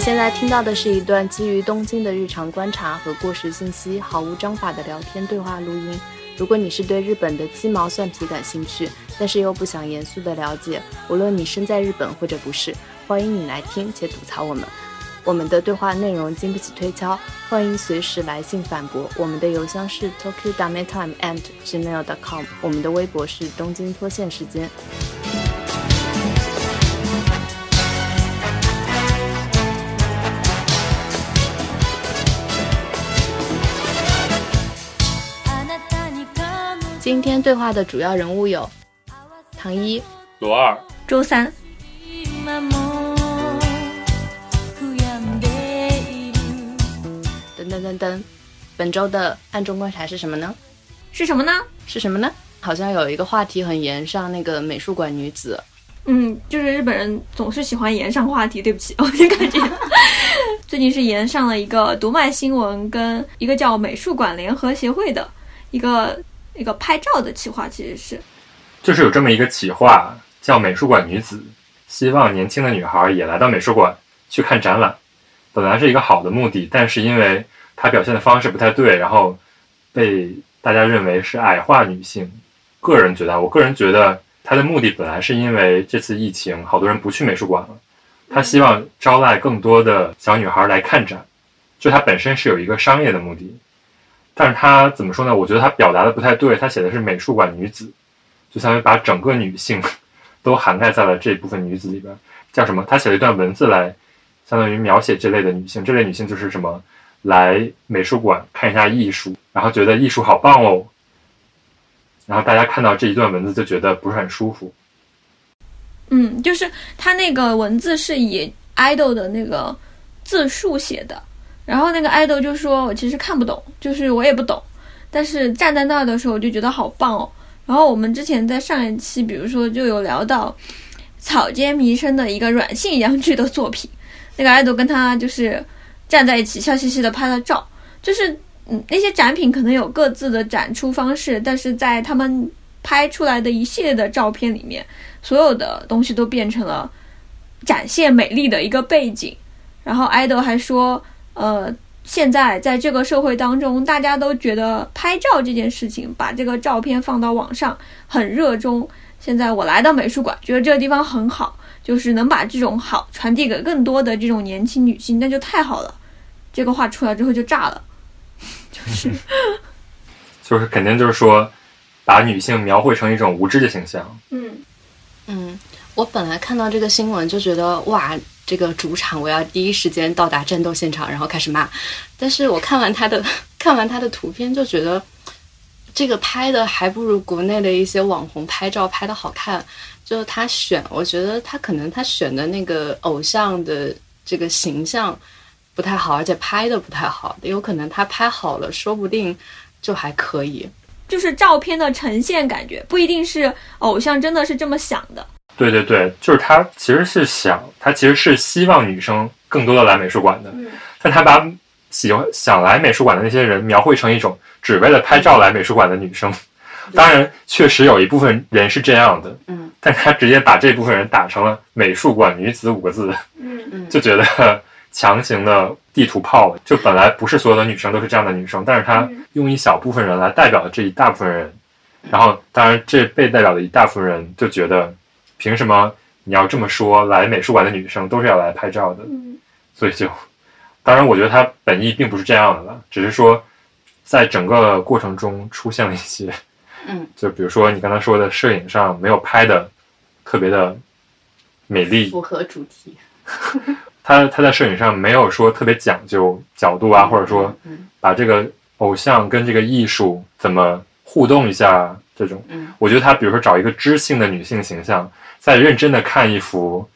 现在听到的是一段基于东京的日常观察和过时信息毫无章法的聊天对话录音。如果你是对日本的鸡毛蒜皮感兴趣，但是又不想严肃的了解，无论你身在日本或者不是，欢迎你来听且吐槽我们。我们的对话内容经不起推敲，欢迎随时来信反驳。我们的邮箱是 tokyo dametime and gmail.com，我们的微博是东京脱线时间。今天对话的主要人物有唐一、罗二、周三。噔噔噔噔，本周的暗中观察是什么呢？是什么呢？是什么呢？好像有一个话题很延上，那个美术馆女子。嗯，就是日本人总是喜欢延上话题。对不起，我就感觉 最近是延上了一个读卖新闻跟一个叫美术馆联合协会的一个一个拍照的企划，其实是就是有这么一个企划叫美术馆女子，希望年轻的女孩也来到美术馆去看展览。本来是一个好的目的，但是因为她表现的方式不太对，然后被大家认为是矮化女性。个人觉得，我个人觉得她的目的本来是因为这次疫情，好多人不去美术馆了，她希望招来更多的小女孩来看展，就她本身是有一个商业的目的。但是她怎么说呢？我觉得她表达的不太对，她写的是美术馆女子，就相当于把整个女性都涵盖在了这部分女子里边。叫什么？她写了一段文字来。相当于描写这类的女性，这类女性就是什么，来美术馆看一下艺术，然后觉得艺术好棒哦，然后大家看到这一段文字就觉得不是很舒服。嗯，就是他那个文字是以 idol 的那个字数写的，然后那个爱豆就说我其实看不懂，就是我也不懂，但是站在那儿的时候我就觉得好棒哦。然后我们之前在上一期，比如说就有聊到草间弥生的一个软性阳具的作品。那个爱豆跟他就是站在一起，笑嘻嘻的拍了照。就是嗯，那些展品可能有各自的展出方式，但是在他们拍出来的一系列的照片里面，所有的东西都变成了展现美丽的一个背景。然后爱豆还说，呃，现在在这个社会当中，大家都觉得拍照这件事情，把这个照片放到网上很热衷。现在我来到美术馆，觉得这个地方很好。就是能把这种好传递给更多的这种年轻女性，那就太好了。这个话出来之后就炸了，就是，就是肯定就是说，把女性描绘成一种无知的形象。嗯嗯，我本来看到这个新闻就觉得哇，这个主场我要第一时间到达战斗现场，然后开始骂。但是我 看完他的看完他的图片，就觉得这个拍的还不如国内的一些网红拍照拍的好看。就他选，我觉得他可能他选的那个偶像的这个形象不太好，而且拍的不太好。有可能他拍好了，说不定就还可以。就是照片的呈现感觉不一定是偶像真的是这么想的。对对对，就是他其实是想，他其实是希望女生更多的来美术馆的，但他把喜欢想来美术馆的那些人描绘成一种只为了拍照来美术馆的女生。当然，确实有一部分人是这样的。嗯。但他直接把这部分人打成了“美术馆女子”五个字，嗯嗯，就觉得 强行的地图炮了。就本来不是所有的女生都是这样的女生，但是他用一小部分人来代表了这一大部分人。然后，当然这被代表的一大部分人就觉得，凭什么你要这么说？来美术馆的女生都是要来拍照的，所以就，当然我觉得他本意并不是这样的了，只是说，在整个过程中出现了一些。嗯，就比如说你刚才说的，摄影上没有拍的特别的美丽，符合主题。他他在摄影上没有说特别讲究角度啊，或者说把这个偶像跟这个艺术怎么互动一下这种。嗯，我觉得他比如说找一个知性的女性形象，再认真的看一幅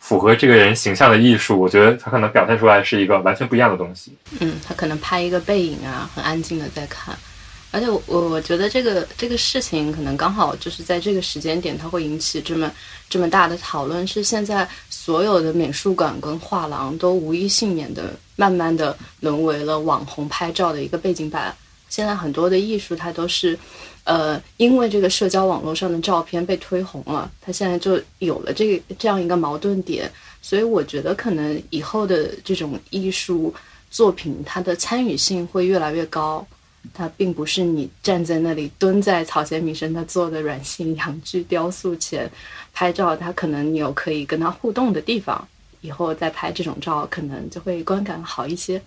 符合这个人形象的艺术，我觉得他可能表现出来是一个完全不一样的东西。嗯，他可能拍一个背影啊，很安静的在看。而且我我觉得这个这个事情可能刚好就是在这个时间点，它会引起这么这么大的讨论。是现在所有的美术馆跟画廊都无一幸免的，慢慢的沦为了网红拍照的一个背景板。现在很多的艺术，它都是，呃，因为这个社交网络上的照片被推红了，它现在就有了这个这样一个矛盾点。所以我觉得可能以后的这种艺术作品，它的参与性会越来越高。它并不是你站在那里蹲在草间弥生他做的软性阳具雕塑前拍照，它可能你有可以跟他互动的地方。以后再拍这种照，可能就会观感好一些。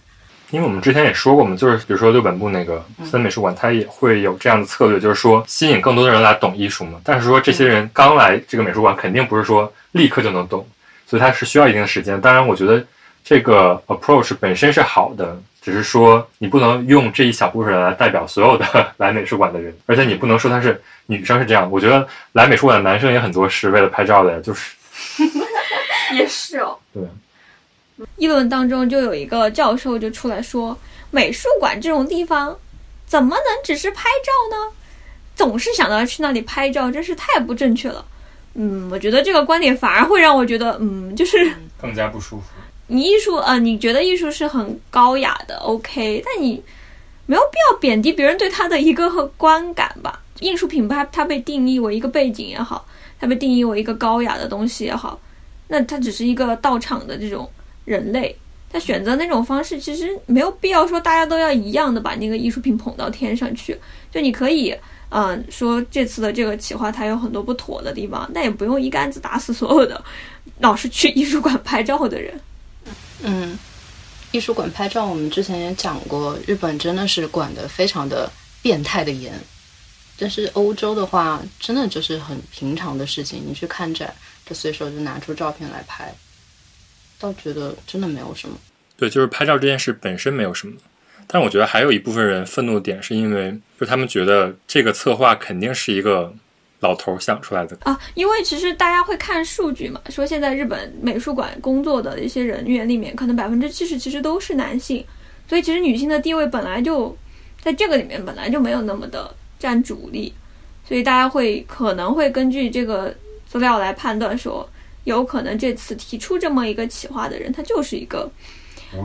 因为我们之前也说过嘛，就是比如说六本木那个森美术馆，它也会有这样的策略，就是说吸引更多的人来懂艺术嘛。但是说这些人刚来这个美术馆，肯定不是说立刻就能懂，所以它是需要一定的时间。当然，我觉得这个 approach 本身是好的，只是说你不能用这一小部分人来代表所有的 来美术馆的人，而且你不能说他是女生是这样。我觉得来美术馆的男生也很多是为了拍照的，就是。也是哦。对。议论当中就有一个教授就出来说，美术馆这种地方怎么能只是拍照呢？总是想到去那里拍照，真是太不正确了。嗯，我觉得这个观点反而会让我觉得，嗯，就是更加不舒服。你艺术，呃，你觉得艺术是很高雅的，OK，但你没有必要贬低别人对他的一个观感吧？艺术品它它被定义为一个背景也好，它被定义为一个高雅的东西也好。那它只是一个到场的这种人类，他选择那种方式，其实没有必要说大家都要一样的把那个艺术品捧到天上去。就你可以，嗯，说这次的这个企划它有很多不妥的地方，但也不用一竿子打死所有的老是去 艺术馆拍照的人。嗯，艺术馆拍照，我们之前也讲过，日本真的是管的非常的变态的严，但是欧洲的话，真的就是很平常的事情，你去看展。就随手就拿出照片来拍，倒觉得真的没有什么。对，就是拍照这件事本身没有什么，但我觉得还有一部分人愤怒点是因为，就他们觉得这个策划肯定是一个老头想出来的啊。因为其实大家会看数据嘛，说现在日本美术馆工作的一些人员里面，可能百分之七十其实都是男性，所以其实女性的地位本来就在这个里面本来就没有那么的占主力，所以大家会可能会根据这个。资料来判断说，有可能这次提出这么一个企划的人，他就是一个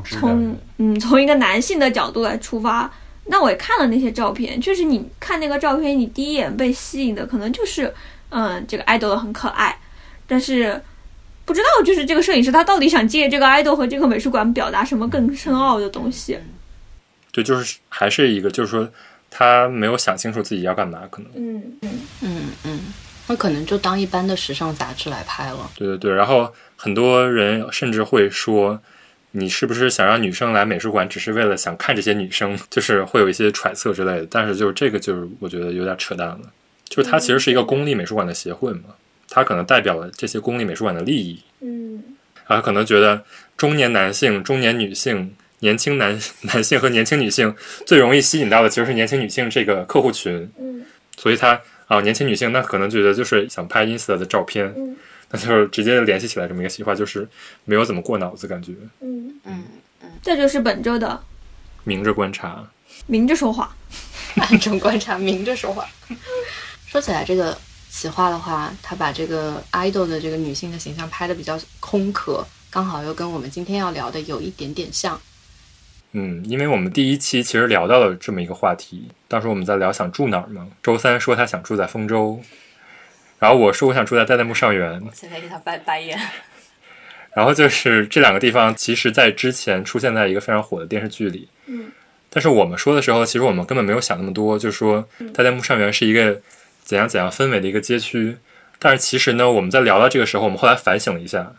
从嗯从一个男性的角度来出发。那我也看了那些照片，确实你看那个照片，你第一眼被吸引的可能就是嗯这个爱豆很可爱，但是不知道就是这个摄影师他到底想借这个爱豆和这个美术馆表达什么更深奥的东西。对，就是还是一个就是说他没有想清楚自己要干嘛，可能嗯嗯嗯嗯。那可能就当一般的时尚杂志来拍了。对对对，然后很多人甚至会说，你是不是想让女生来美术馆，只是为了想看这些女生？就是会有一些揣测之类的。但是就是这个，就是我觉得有点扯淡了。就是它其实是一个公立美术馆的协会嘛，它可能代表了这些公立美术馆的利益。嗯，然后可能觉得中年男性、中年女性、年轻男 男性和年轻女性最容易吸引到的其实是年轻女性这个客户群。嗯，所以他。啊，年轻女性那可能觉得就是想拍 ins 的照片，那就是直接联系起来这么一个企划，就是没有怎么过脑子感觉。嗯嗯嗯，这就是本周的明着观察，明着说话，暗中观察，明着说话。说起来这个企划的话，他把这个 idol 的这个女性的形象拍的比较空壳，刚好又跟我们今天要聊的有一点点像。嗯，因为我们第一期其实聊到了这么一个话题，当时我们在聊想住哪儿嘛。周三说他想住在丰州，然后我说我想住在代代木上元。现在给他白白眼。然后就是这两个地方，其实在之前出现在一个非常火的电视剧里。嗯。但是我们说的时候，其实我们根本没有想那么多，就是说代代木上园是一个怎样怎样氛围的一个街区。但是其实呢，我们在聊到这个时候，我们后来反省了一下，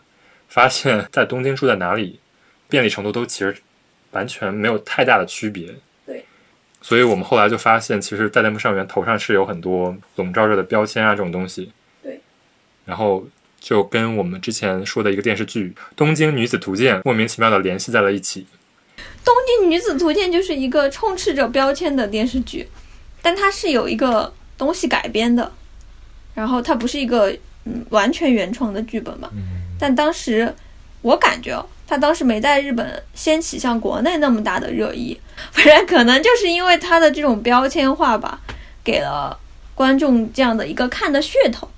发现在东京住在哪里，便利程度都其实。完全没有太大的区别，对，所以我们后来就发现，其实代代木上元头上是有很多笼罩着的标签啊，这种东西，对，然后就跟我们之前说的一个电视剧《东京女子图鉴》莫名其妙的联系在了一起。《东京女子图鉴》就是一个充斥着标签的电视剧，但它是有一个东西改编的，然后它不是一个嗯完全原创的剧本嘛，但当时我感觉。他当时没在日本掀起像国内那么大的热议，不然可能就是因为他的这种标签化吧，给了观众这样的一个看的噱头。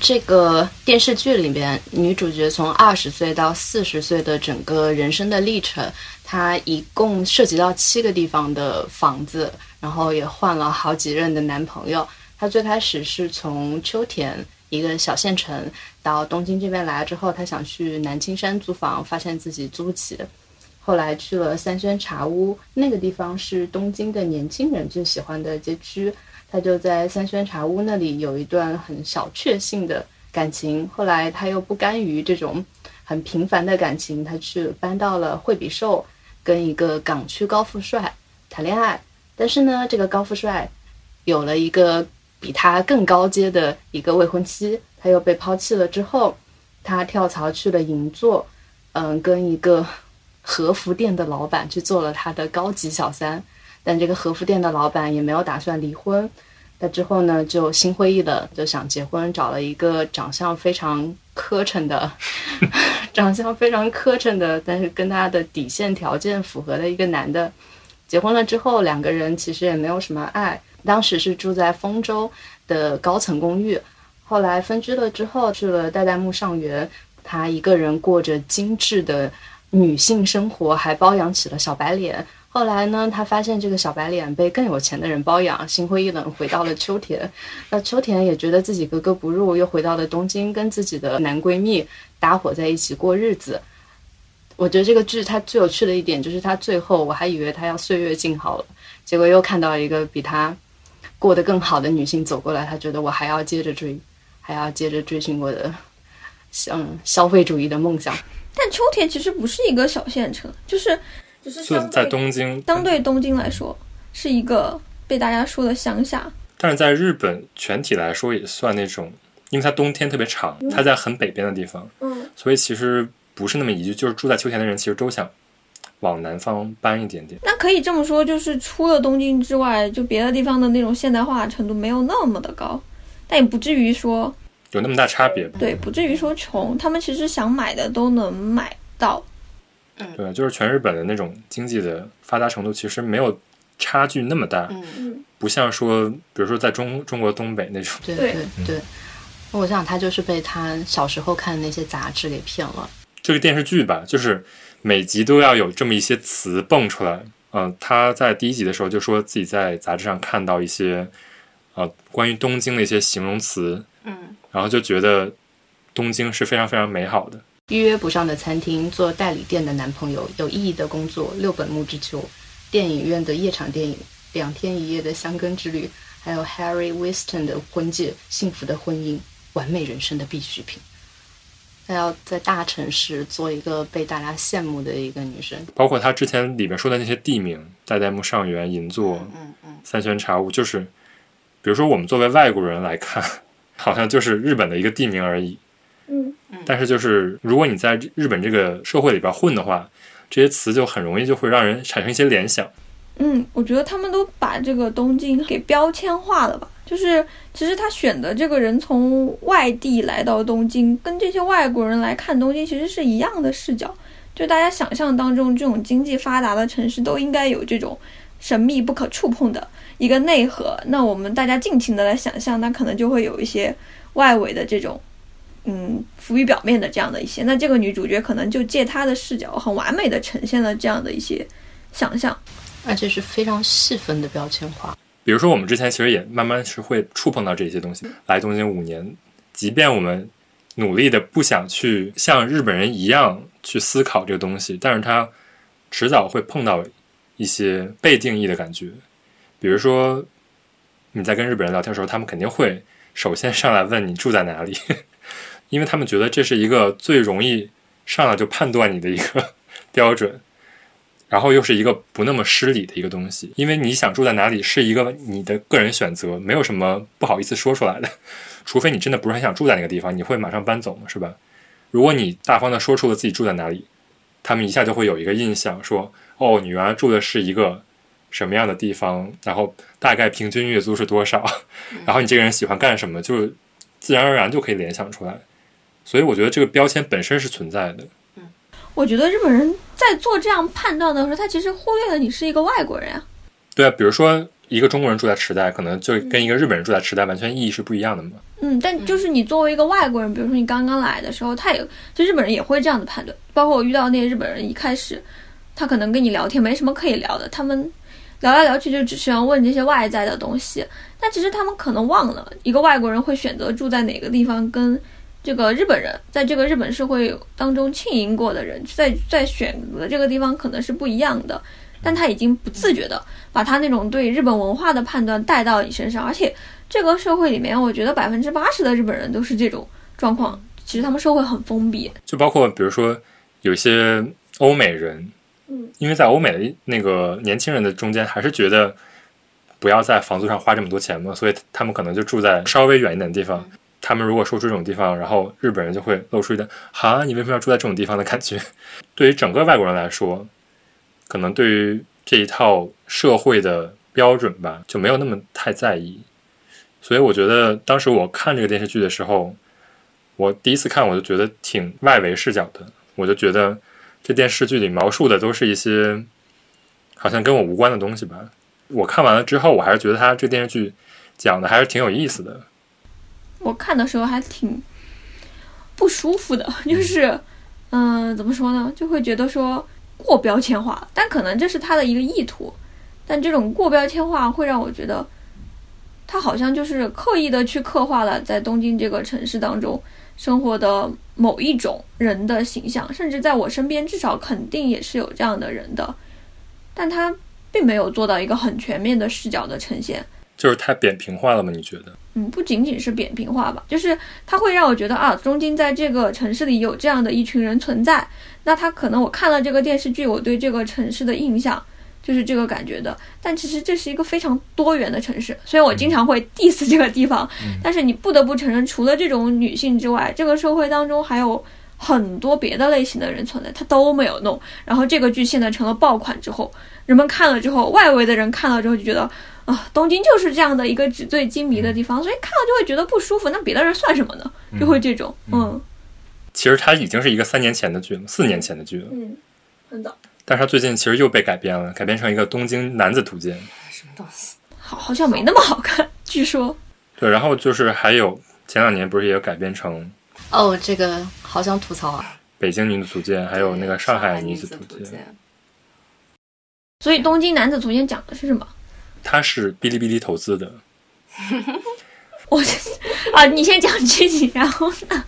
这个电视剧里边，女主角从二十岁到四十岁的整个人生的历程，她一共涉及到七个地方的房子，然后也换了好几任的男朋友。她最开始是从秋田一个小县城，到东京这边来了之后，他想去南青山租房，发现自己租不起。后来去了三轩茶屋，那个地方是东京的年轻人最喜欢的街区。他就在三轩茶屋那里有一段很小确幸的感情。后来他又不甘于这种很平凡的感情，他去搬到了惠比寿，跟一个港区高富帅谈恋爱。但是呢，这个高富帅有了一个比他更高阶的一个未婚妻，他又被抛弃了。之后，他跳槽去了银座，嗯，跟一个。和服店的老板去做了他的高级小三，但这个和服店的老板也没有打算离婚。那之后呢，就心灰意冷，就想结婚，找了一个长相非常磕碜的，长相非常磕碜的，但是跟他的底线条件符合的一个男的。结婚了之后，两个人其实也没有什么爱。当时是住在丰州的高层公寓，后来分居了之后，去了代代木上原，她一个人过着精致的。女性生活还包养起了小白脸，后来呢，她发现这个小白脸被更有钱的人包养，心灰意冷，回到了秋田。那秋田也觉得自己格格不入，又回到了东京，跟自己的男闺蜜搭伙在一起过日子。我觉得这个剧它最有趣的一点就是，它最后我还以为它要岁月静好了，结果又看到一个比他过得更好的女性走过来，她觉得我还要接着追，还要接着追寻我的像消费主义的梦想。但秋田其实不是一个小县城，就是就是在东京，相对东京来说是一个被大家说的乡下。但是在日本全体来说也算那种，因为它冬天特别长，它在很北边的地方，嗯，所以其实不是那么宜居。就是住在秋田的人其实都想往南方搬一点点。那可以这么说，就是除了东京之外，就别的地方的那种现代化程度没有那么的高，但也不至于说。有那么大差别？对，不至于说穷，他们其实想买的都能买到。嗯，对，就是全日本的那种经济的发达程度，其实没有差距那么大。嗯嗯，不像说，比如说在中中国东北那种。对对对，我想他就是被他小时候看的那些杂志给骗了。这个电视剧吧，就是每集都要有这么一些词蹦出来。嗯，他在第一集的时候就说自己在杂志上看到一些，呃，关于东京的一些形容词。嗯。然后就觉得东京是非常非常美好的。预约不上的餐厅，做代理店的男朋友，有意义的工作，六本木之秋，电影院的夜场电影，两天一夜的香根之旅，还有 Harry Winston 的婚戒，幸福的婚姻，完美人生的必需品。她要在大城市做一个被大家羡慕的一个女生。包括她之前里面说的那些地名，代代木上原、银座、嗯嗯，三轩茶屋，就是比如说我们作为外国人来看。好像就是日本的一个地名而已，嗯嗯，但是就是如果你在日本这个社会里边混的话，这些词就很容易就会让人产生一些联想。嗯，我觉得他们都把这个东京给标签化了吧？就是其实他选的这个人从外地来到东京，跟这些外国人来看东京其实是一样的视角。就大家想象当中这种经济发达的城市都应该有这种神秘不可触碰的。一个内核，那我们大家尽情的来想象，那可能就会有一些外围的这种，嗯，浮于表面的这样的一些。那这个女主角可能就借她的视角，很完美的呈现了这样的一些想象，而且是非常细分的标签化。比如说，我们之前其实也慢慢是会触碰到这些东西。来东京五年，即便我们努力的不想去像日本人一样去思考这个东西，但是它迟早会碰到一些被定义的感觉。比如说，你在跟日本人聊天的时候，他们肯定会首先上来问你住在哪里，因为他们觉得这是一个最容易上来就判断你的一个 标准，然后又是一个不那么失礼的一个东西。因为你想住在哪里是一个你的个人选择，没有什么不好意思说出来的，除非你真的不是很想住在那个地方，你会马上搬走嘛，是吧？如果你大方的说出了自己住在哪里，他们一下就会有一个印象，说哦，你原来住的是一个。什么样的地方，然后大概平均月租是多少，然后你这个人喜欢干什么，就是自然而然就可以联想出来。所以我觉得这个标签本身是存在的。嗯，我觉得日本人在做这样判断的时候，他其实忽略了你是一个外国人啊。对啊，比如说一个中国人住在池袋，可能就跟一个日本人住在池袋完全意义是不一样的嘛。嗯，但就是你作为一个外国人，比如说你刚刚来的时候，他也就日本人也会这样的判断。包括我遇到那些日本人，一开始他可能跟你聊天没什么可以聊的，他们。聊来聊去就只喜欢问这些外在的东西。但其实他们可能忘了，一个外国人会选择住在哪个地方，跟这个日本人在这个日本社会当中浸淫过的人，在在选择这个地方可能是不一样的。但他已经不自觉的把他那种对日本文化的判断带到你身上，而且这个社会里面，我觉得百分之八十的日本人都是这种状况。其实他们社会很封闭，就包括比如说有些欧美人，嗯，因为在欧美的那个年轻人的中间，还是觉得不要在房租上花这么多钱嘛，所以他们可能就住在稍微远一点的地方。他们如果说出这种地方，然后日本人就会露出一点“哈，你为什么要住在这种地方”的感觉。对于整个外国人来说，可能对于这一套社会的标准吧，就没有那么太在意。所以我觉得当时我看这个电视剧的时候。我第一次看，我就觉得挺外围视角的。我就觉得这电视剧里描述的都是一些好像跟我无关的东西吧。我看完了之后，我还是觉得他这电视剧讲的还是挺有意思的。我看的时候还挺不舒服的，就是，嗯，怎么说呢？就会觉得说过标签化，但可能这是他的一个意图。但这种过标签化会让我觉得，他好像就是刻意的去刻画了在东京这个城市当中。生活的某一种人的形象，甚至在我身边，至少肯定也是有这样的人的，但他并没有做到一个很全面的视角的呈现，就是太扁平化了吗？你觉得？嗯，不仅仅是扁平化吧，就是它会让我觉得啊，东京在这个城市里有这样的一群人存在，那他可能我看了这个电视剧，我对这个城市的印象。就是这个感觉的，但其实这是一个非常多元的城市。所以我经常会 diss 这个地方，但是你不得不承认，除了这种女性之外，这个社会当中还有很多别的类型的人存在，他都没有弄。然后这个剧现在成了爆款之后，人们看了之后，外围的人看了之后就觉得啊，东京就是这样的一个纸醉金迷的地方，所以看了就会觉得不舒服。那别的人算什么呢？就会这种，嗯。其实它已经是一个三年前的剧了，四年前的剧了，嗯，真的。但是它最近其实又被改编了，改编成一个《东京男子图鉴》。什么东西？好，好像没那么好看，据说。对，然后就是还有前两年不是也有改编成？哦，这个好想吐槽啊！《北京女子图鉴》还有那个《上海女子图鉴》。所以《东京男子图鉴》讲的是什么？它是哔哩哔哩投资的。我啊，你先讲剧情，然后呢？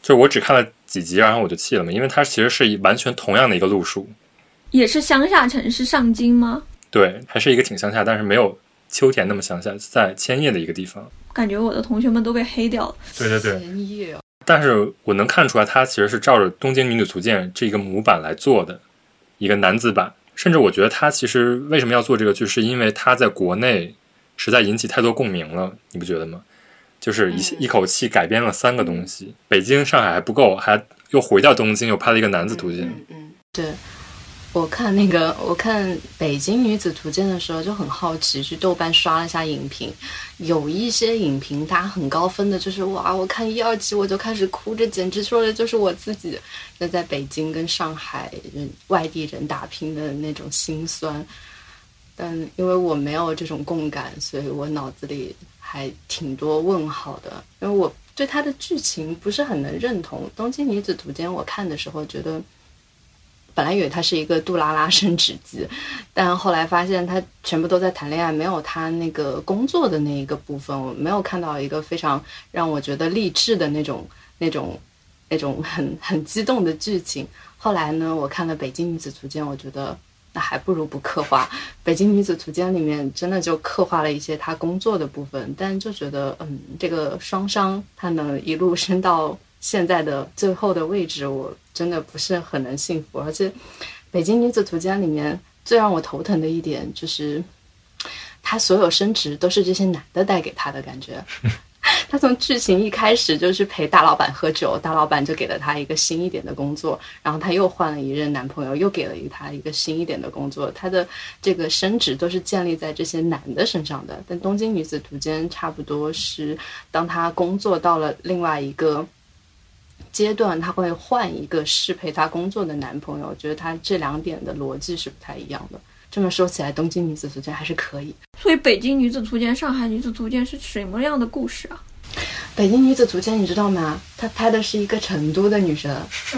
就我只看了几集，然后我就弃了嘛，因为它其实是完全同样的一个路数，也是乡下城市上京吗？对，还是一个挺乡下，但是没有秋田那么乡下，在千叶的一个地方。感觉我的同学们都被黑掉了。对对对，千叶。但是我能看出来，它其实是照着《东京女子图鉴》这个模板来做的一个男子版，甚至我觉得他其实为什么要做这个剧，是因为他在国内实在引起太多共鸣了，你不觉得吗？就是一一口气改编了三个东西，北京、上海还不够，还又回到东京，又拍了一个男子图鉴。嗯嗯，对，我看那个我看《北京女子图鉴》的时候就很好奇，去豆瓣刷了一下影评，有一些影评打很高分的，就是哇，我看一二集我就开始哭，这简直说的就是我自己那在北京跟上海人外地人打拼的那种心酸。但因为我没有这种共感，所以我脑子里。还挺多问号的，因为我对它的剧情不是很能认同。《东京女子图鉴》我看的时候觉得，本来以为它是一个杜拉拉升职记，但后来发现他全部都在谈恋爱，没有他那个工作的那一个部分，我没有看到一个非常让我觉得励志的那种、那种、那种很很激动的剧情。后来呢，我看了《北京女子图鉴》，我觉得。那还不如不刻画《北京女子图鉴》里面，真的就刻画了一些她工作的部分，但就觉得，嗯，这个双商她能一路升到现在的最后的位置，我真的不是很能幸福。而且，《北京女子图鉴》里面最让我头疼的一点就是，她所有升职都是这些男的带给她的感觉。他从剧情一开始就是陪大老板喝酒，大老板就给了他一个新一点的工作，然后他又换了一任男朋友，又给了一他一个新一点的工作。他的这个升职都是建立在这些男的身上的。但《东京女子图鉴》差不多是当他工作到了另外一个阶段，他会换一个适配他工作的男朋友。我觉得他这两点的逻辑是不太一样的。这么说起来，《东京女子图鉴》还是可以。所以，《北京女子图鉴》《上海女子图鉴》是什么样的故事啊？北京女子图鉴》，你知道吗？她拍的是一个成都的女生，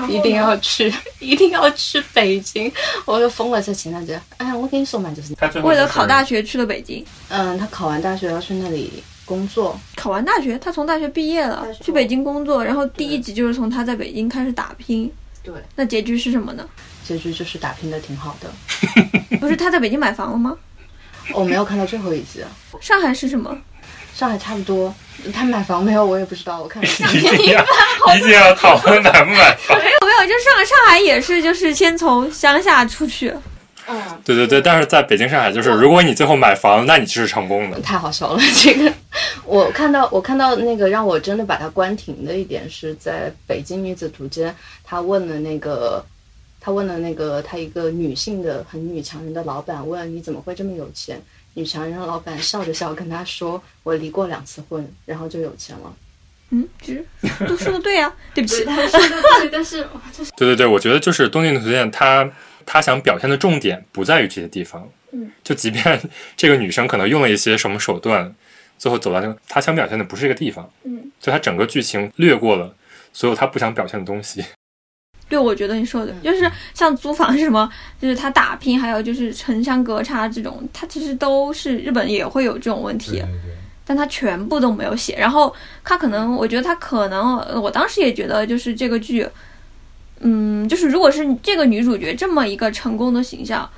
一定要去，一定要去北京，我就疯了。在前两天，哎，我跟你说嘛，就是为了考大学去了北京。嗯，她考完大学要去那里工作。考完大学，他从大学毕业了，去北京工作。然后第一集就是从他在北京开始打拼。对。那结局是什么呢？结局就是打拼的挺好的。不是他在北京买房了吗？我没有看到最后一集。上海是什么？上海差不多，他买房没有？我也不知道。我看 一定要 一定要讨论买不买房？没有没有，就上上海也是，就是先从乡下出去。嗯，对对对，但是在北京、上海，就是如果你最后买房，那你就是成功的。太好笑了，这个我看到我看到那个让我真的把它关停的一点是在北京女子图鉴，他问了那个他问了那个他一个女性的很女强人的老板问你怎么会这么有钱？女强人老板笑着笑跟他说：“我离过两次婚，然后就有钱了。”嗯，其实都说的对呀，对不起，他说的对，但是对对对，我觉得就是《东京图鉴》，他他想表现的重点不在于这些地方。嗯，就即便 这个女生可能用了一些什么手段，最后走到那个，他想表现的不是这个地方。嗯，就他整个剧情略过了所有他不想表现的东西。对，我觉得你说的就是像租房什么，就是他打拼，还有就是城乡隔差这种，他其实都是日本也会有这种问题，但他全部都没有写。然后他可能，我觉得他可能，我当时也觉得就是这个剧，嗯，就是如果是这个女主角这么一个成功的形象，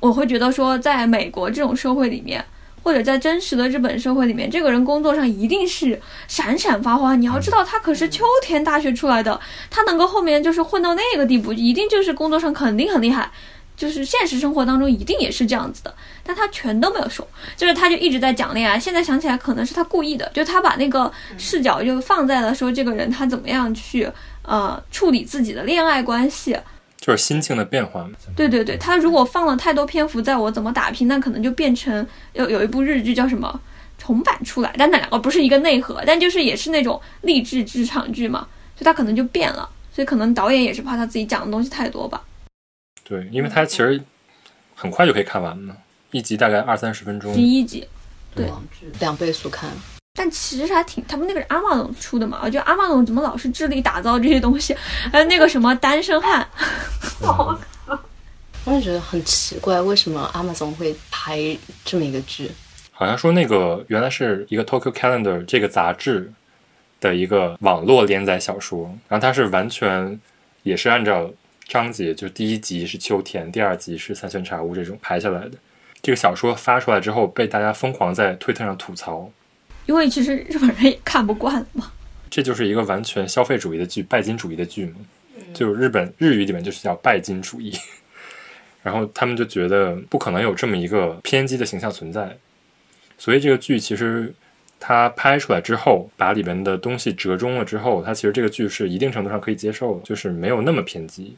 我会觉得说，在美国这种社会里面。或者在真实的日本社会里面，这个人工作上一定是闪闪发光。你要知道，他可是秋田大学出来的，他能够后面就是混到那个地步，一定就是工作上肯定很厉害。就是现实生活当中一定也是这样子的，但他全都没有说，就是他就一直在讲恋爱。现在想起来，可能是他故意的，就他把那个视角就放在了说这个人他怎么样去呃处理自己的恋爱关系。就是心境的变化嘛。对对对，他如果放了太多篇幅在我怎么打拼，那可能就变成有有一部日剧叫什么重版出来，但那两个不是一个内核，但就是也是那种励志职场剧嘛，所以他可能就变了。所以可能导演也是怕他自己讲的东西太多吧。对，因为他其实很快就可以看完嘛，一集大概二三十分钟。第一集，对，两倍速看。但其实还挺，他们那个是阿玛总出的嘛？我觉得阿玛总怎么老是致力打造这些东西？还有那个什么单身汉，笑死！我也觉得很奇怪，为什么阿玛总会拍这么一个剧？好像说那个原来是一个 Tokyo Calendar 这个杂志的一个网络连载小说，然后它是完全也是按照章节，就第一集是秋田，第二集是三轩茶屋这种排下来的。这个小说发出来之后，被大家疯狂在推特上吐槽。因为其实日本人也看不惯嘛，这就是一个完全消费主义的剧，拜金主义的剧嘛，就日本日语里面就是叫拜金主义，然后他们就觉得不可能有这么一个偏激的形象存在，所以这个剧其实它拍出来之后，把里面的东西折中了之后，它其实这个剧是一定程度上可以接受的，就是没有那么偏激，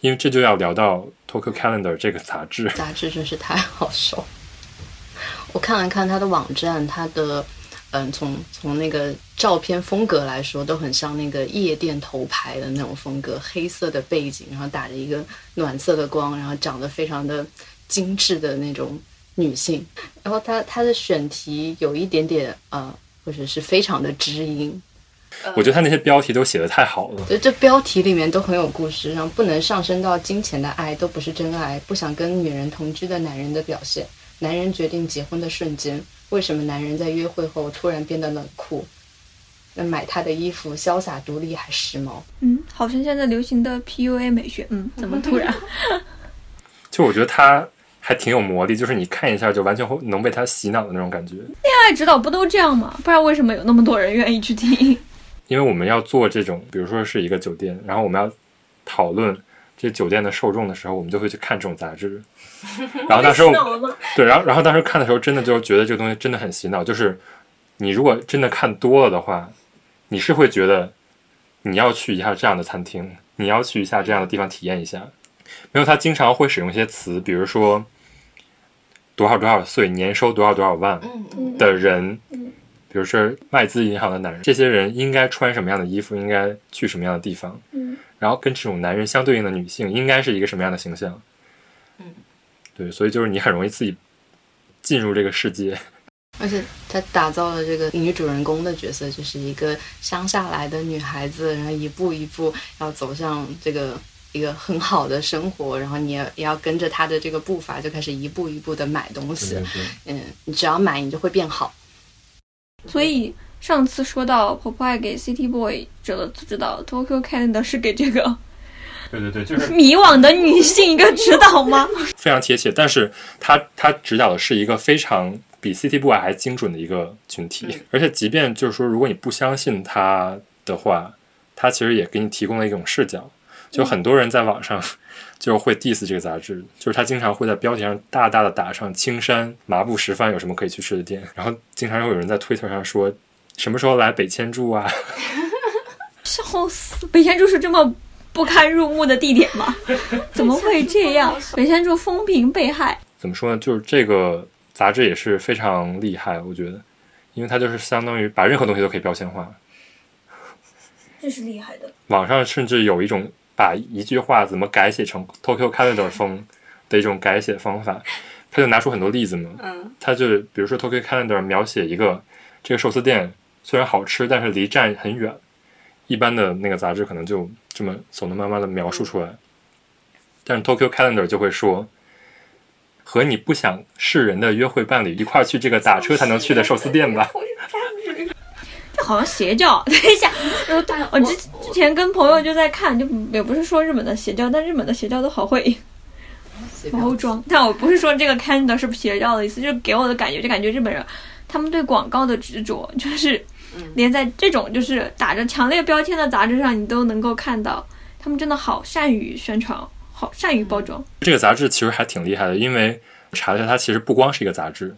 因为这就要聊到 Tokyo Calendar 这个杂志，杂志真是太好笑，我看了看它的网站，它的。嗯，从从那个照片风格来说，都很像那个夜店头牌的那种风格，黑色的背景，然后打着一个暖色的光，然后长得非常的精致的那种女性。然后她她的选题有一点点呃，或者是非常的知音。我觉得他那些标题都写的太好了，就这标题里面都很有故事，然后不能上升到金钱的爱都不是真爱，不想跟女人同居的男人的表现，男人决定结婚的瞬间。为什么男人在约会后突然变得冷酷？那买他的衣服潇洒独立还时髦？嗯，好像现在流行的 PUA 美学。嗯，怎么突然？就我觉得他还挺有魔力，就是你看一下就完全会能被他洗脑的那种感觉。恋爱指导不都这样吗？不然为什么有那么多人愿意去听？因为我们要做这种，比如说是一个酒店，然后我们要讨论。这酒店的受众的时候，我们就会去看这种杂志。然后当时，对，然后然后当时看的时候，真的就觉得这个东西真的很洗脑。就是你如果真的看多了的话，你是会觉得你要去一下这样的餐厅，你要去一下这样的地方体验一下。没有，他经常会使用一些词，比如说多少多少岁，年收多少多少万的人，比如说外资银行的男人，这些人应该穿什么样的衣服，应该去什么样的地方。然后跟这种男人相对应的女性应该是一个什么样的形象？嗯，对，所以就是你很容易自己进入这个世界。而且他打造了这个女主人公的角色，就是一个乡下来的女孩子，然后一步一步要走向这个一个很好的生活，然后你也也要跟着她的这个步伐，就开始一步一步的买东西。嗯，你只要买，你就会变好。所以上次说到婆婆爱给 City Boy 者的指导，Tokyo Calendar 是给这个对对对，就是迷惘的女性一个指导吗？非常贴切，但是他他指导的是一个非常。比 City Boy 还精准的一个群体，而且即便就是说，如果你不相信他的话，他其实也给你提供了一种视角。就很多人在网上 就会 diss 这个杂志，就是他经常会在标题上大大的打上“青山麻布十番有什么可以去吃的店”，然后经常会有人在推特上说什么时候来北千住啊？笑死！北千住是这么不堪入目的地点吗？怎么会这样？北千住风评被害，怎么说呢？就是这个。杂志也是非常厉害，我觉得，因为它就是相当于把任何东西都可以标签化，这是厉害的。网上甚至有一种把一句话怎么改写成 Tokyo Calendar 风的一种改写方法，他就拿出很多例子嘛。嗯。他就比如说 Tokyo Calendar 描写一个这个寿司店虽然好吃，但是离站很远，一般的那个杂志可能就这么走的慢慢的描述出来，但是 Tokyo Calendar 就会说。和你不想示人的约会伴侣一块去这个打车才能去的寿司店吧？这好像邪教。等一下，我之之前跟朋友就在看，就也不是说日本的邪教，但日本的邪教都好会包装。但我不是说这个 Canada 是邪教的意思，就是给我的感觉，就感觉日本人他们对广告的执着，就是连在这种就是打着强烈标签的杂志上，你都能够看到，他们真的好善于宣传。好善于包装。这个杂志其实还挺厉害的，因为查了一下，它其实不光是一个杂志，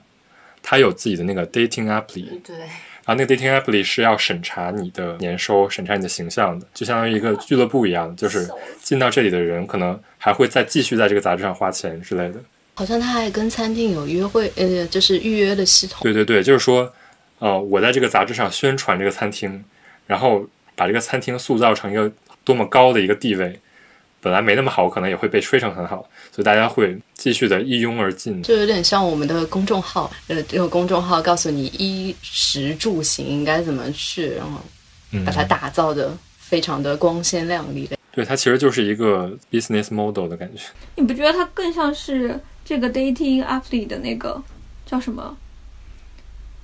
它有自己的那个 dating app 里。对。然后那个 dating app 里是要审查你的年收、审查你的形象的，就相当于一个俱乐部一样，就是进到这里的人可能还会再继续在这个杂志上花钱之类的。好像他还跟餐厅有约会，呃，就是预约的系统。对对对，就是说，呃，我在这个杂志上宣传这个餐厅，然后把这个餐厅塑造成一个多么高的一个地位。本来没那么好，可能也会被吹成很好，所以大家会继续的一拥而进。就有点像我们的公众号，呃，这个公众号告诉你衣食住行应该怎么去，然后把它打造的非常的光鲜亮丽的。对，它其实就是一个 business model 的感觉。你不觉得它更像是这个 dating app 里的那个叫什么？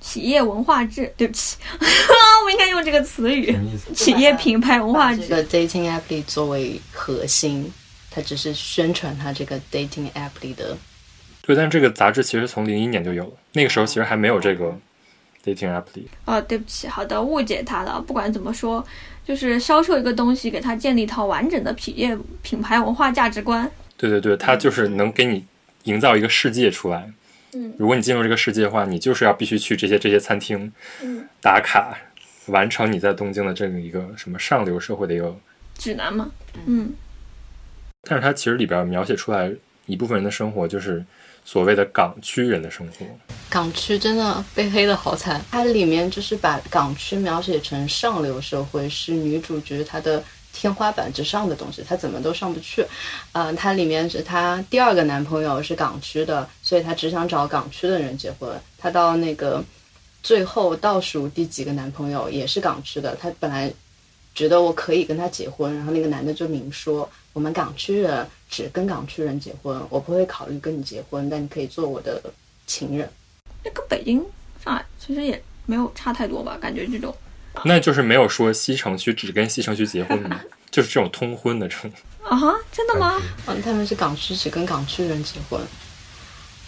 企业文化制，对不起，我应该用这个词语。企业品牌文化制。这个 dating app 里作为核心，它只是宣传它这个 dating app 里的。对，但这个杂志其实从零一年就有了，那个时候其实还没有这个 dating app 里。哦，对不起，好的，误解他了。不管怎么说，就是销售一个东西，给他建立一套完整的企业品牌文化价值观。对对对，它就是能给你营造一个世界出来。如果你进入这个世界的话，你就是要必须去这些这些餐厅打卡，完成你在东京的这么一个什么上流社会的一个指南嘛。嗯，但是它其实里边描写出来一部分人的生活，就是所谓的港区人的生活。港区真的被黑的好惨，它里面就是把港区描写成上流社会，是女主角她的。天花板之上的东西，她怎么都上不去。嗯，她里面是她第二个男朋友是港区的，所以她只想找港区的人结婚。她到那个最后倒数第几个男朋友也是港区的，她本来觉得我可以跟他结婚，然后那个男的就明说，我们港区人只跟港区人结婚，我不会考虑跟你结婚，但你可以做我的情人。那跟北京、上海其实也没有差太多吧？感觉这种。那就是没有说西城区只跟西城区结婚吗？就是这种通婚的这种啊？真的吗？嗯，他们是港区只跟港区人结婚，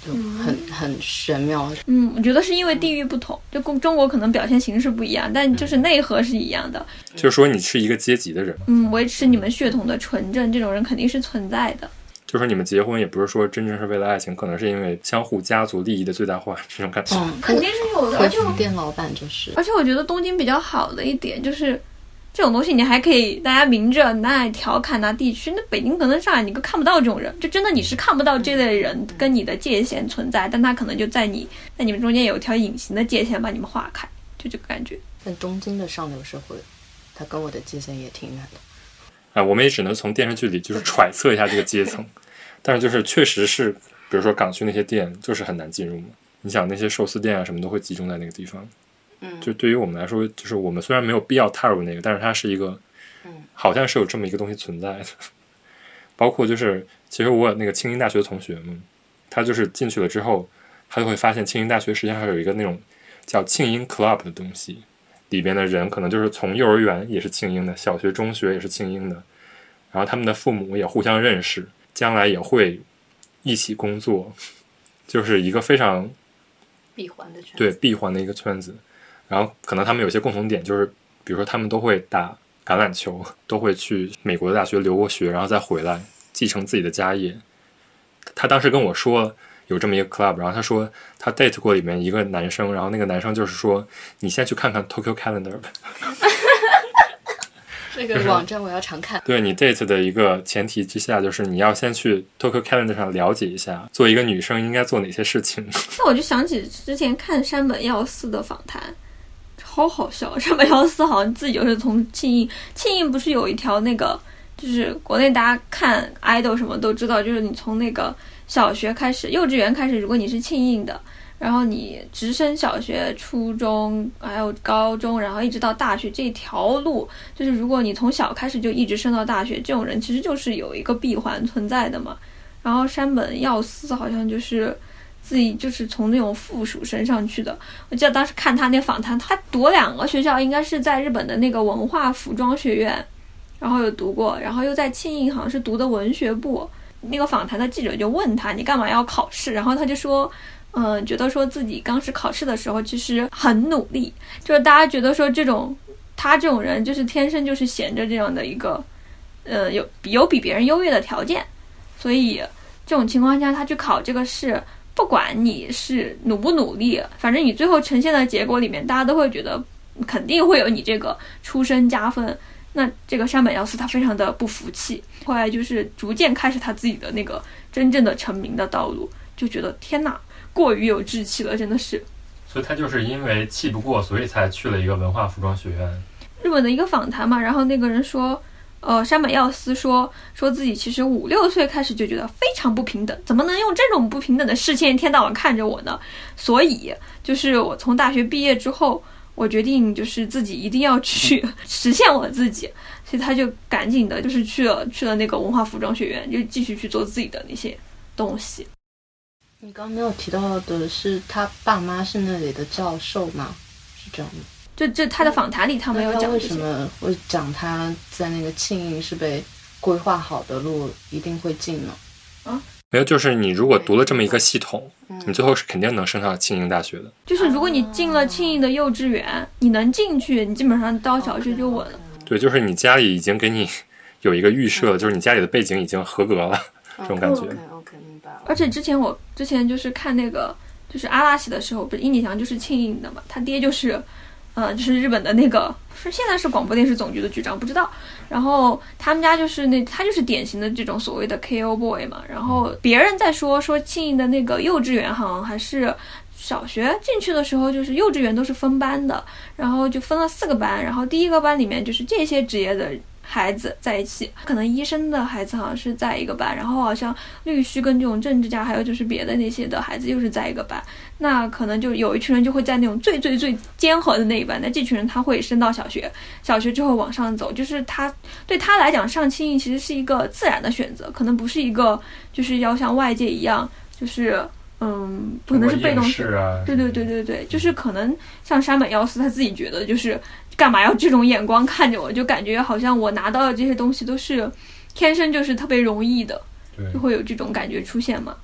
就很很玄妙。嗯，我觉得是因为地域不同，就中中国可能表现形式不一样，但就是内核是一样的。就是说你是一个阶级的人，嗯，维持你们血统的纯正，这种人肯定是存在的。就是你们结婚也不是说真正是为了爱情，可能是因为相互家族利益的最大化这种感觉。嗯，肯定是有的。而且店老板就是，而且我觉得东京比较好的一点就是，这种东西你还可以大家明着拿来调侃拿地区。那北京可能上海你都看不到这种人，就真的你是看不到这类人跟你的界限存在，但他可能就在你在你们中间有一条隐形的界限把你们划开，就这个感觉。但东京的上流社会，他跟我的界限也挺远的。啊，我们也只能从电视剧里就是揣测一下这个阶层。但是就是确实是，比如说港区那些店就是很难进入嘛，你想那些寿司店啊什么都会集中在那个地方。嗯，就对于我们来说，就是我们虽然没有必要踏入那个，但是它是一个，嗯，好像是有这么一个东西存在的。包括就是，其实我有那个庆应大学的同学嘛，他就是进去了之后，他就会发现庆应大学实际上有一个那种叫庆应 club 的东西，里边的人可能就是从幼儿园也是庆应的，小学、中学也是庆应的，然后他们的父母也互相认识，将来也会一起工作，就是一个非常闭环的圈子。对闭环的一个圈子。然后可能他们有些共同点，就是比如说他们都会打橄榄球，都会去美国的大学留过学，然后再回来继承自己的家业。他当时跟我说有这么一个 club，然后他说他 date 过里面一个男生，然后那个男生就是说你先去看看 Tokyo Calendar 吧。这个网站我要常看。对你 date 的一个前提之下，就是你要先去 Tokyo Calendar 上了解一下，做一个女生应该做哪些事情。那我就想起之前看山本耀司的访谈，超好笑。山本耀司好像自己就是从庆应，庆应不是有一条那个，就是国内大家看 idol 什么都知道，就是你从那个小学开始，幼稚园开始，如果你是庆应的。然后你直升小学、初中，还有高中，然后一直到大学这条路，就是如果你从小开始就一直升到大学，这种人其实就是有一个闭环存在的嘛。然后山本耀司好像就是自己就是从那种附属升上去的。我记得当时看他那访谈，他读两个学校，应该是在日本的那个文化服装学院，然后有读过，然后又在庆应好像是读的文学部。那个访谈的记者就问他：“你干嘛要考试？”然后他就说。嗯，觉得说自己当时考试的时候其实很努力，就是大家觉得说这种他这种人就是天生就是闲着这样的一个，呃，有有比别人优越的条件，所以这种情况下他去考这个试，不管你是努不努力，反正你最后呈现的结果里面，大家都会觉得肯定会有你这个出身加分。那这个山本耀司他非常的不服气，后来就是逐渐开始他自己的那个真正的成名的道路，就觉得天哪！过于有志气了，真的是。所以他就是因为气不过，所以才去了一个文化服装学院。日本的一个访谈嘛，然后那个人说，呃，山本耀司说，说自己其实五六岁开始就觉得非常不平等，怎么能用这种不平等的视线一天到晚看着我呢？所以，就是我从大学毕业之后，我决定就是自己一定要去 实现我自己，所以他就赶紧的，就是去了去了那个文化服装学院，就继续去做自己的那些东西。你刚刚没有提到的是，他爸妈是那里的教授吗？是这样吗？就就他的访谈里，他没有讲为什么会讲他在那个庆应是被规划好的路一定会进呢？啊，没有，就是你如果读了这么一个系统，你最后是肯定能升上庆应大学的。就是如果你进了庆应的幼稚园，你能进去，你基本上到小学就稳了。对，就是你家里已经给你有一个预设，就是你家里的背景已经合格了，这种感觉。而且之前我之前就是看那个就是阿拉西的时候，不是殷景祥就是庆应的嘛，他爹就是，呃，就是日本的那个是现在是广播电视总局的局长，不知道。然后他们家就是那他就是典型的这种所谓的 KO boy 嘛。然后别人在说说庆应的那个幼稚园好像还是小学进去的时候，就是幼稚园都是分班的，然后就分了四个班，然后第一个班里面就是这些职业的。孩子在一起，可能医生的孩子好像是在一个班，然后好像律师跟这种政治家，还有就是别的那些的孩子又是在一个班。那可能就有一群人就会在那种最最最尖核的那一班，那这群人他会升到小学，小学之后往上走，就是他对他来讲上轻音其实是一个自然的选择，可能不是一个就是要像外界一样，就是嗯，可能是被动式。啊对对对对对，就是可能像山本耀司他自己觉得就是。干嘛要这种眼光看着我？就感觉好像我拿到的这些东西都是天生就是特别容易的，就会有这种感觉出现嘛。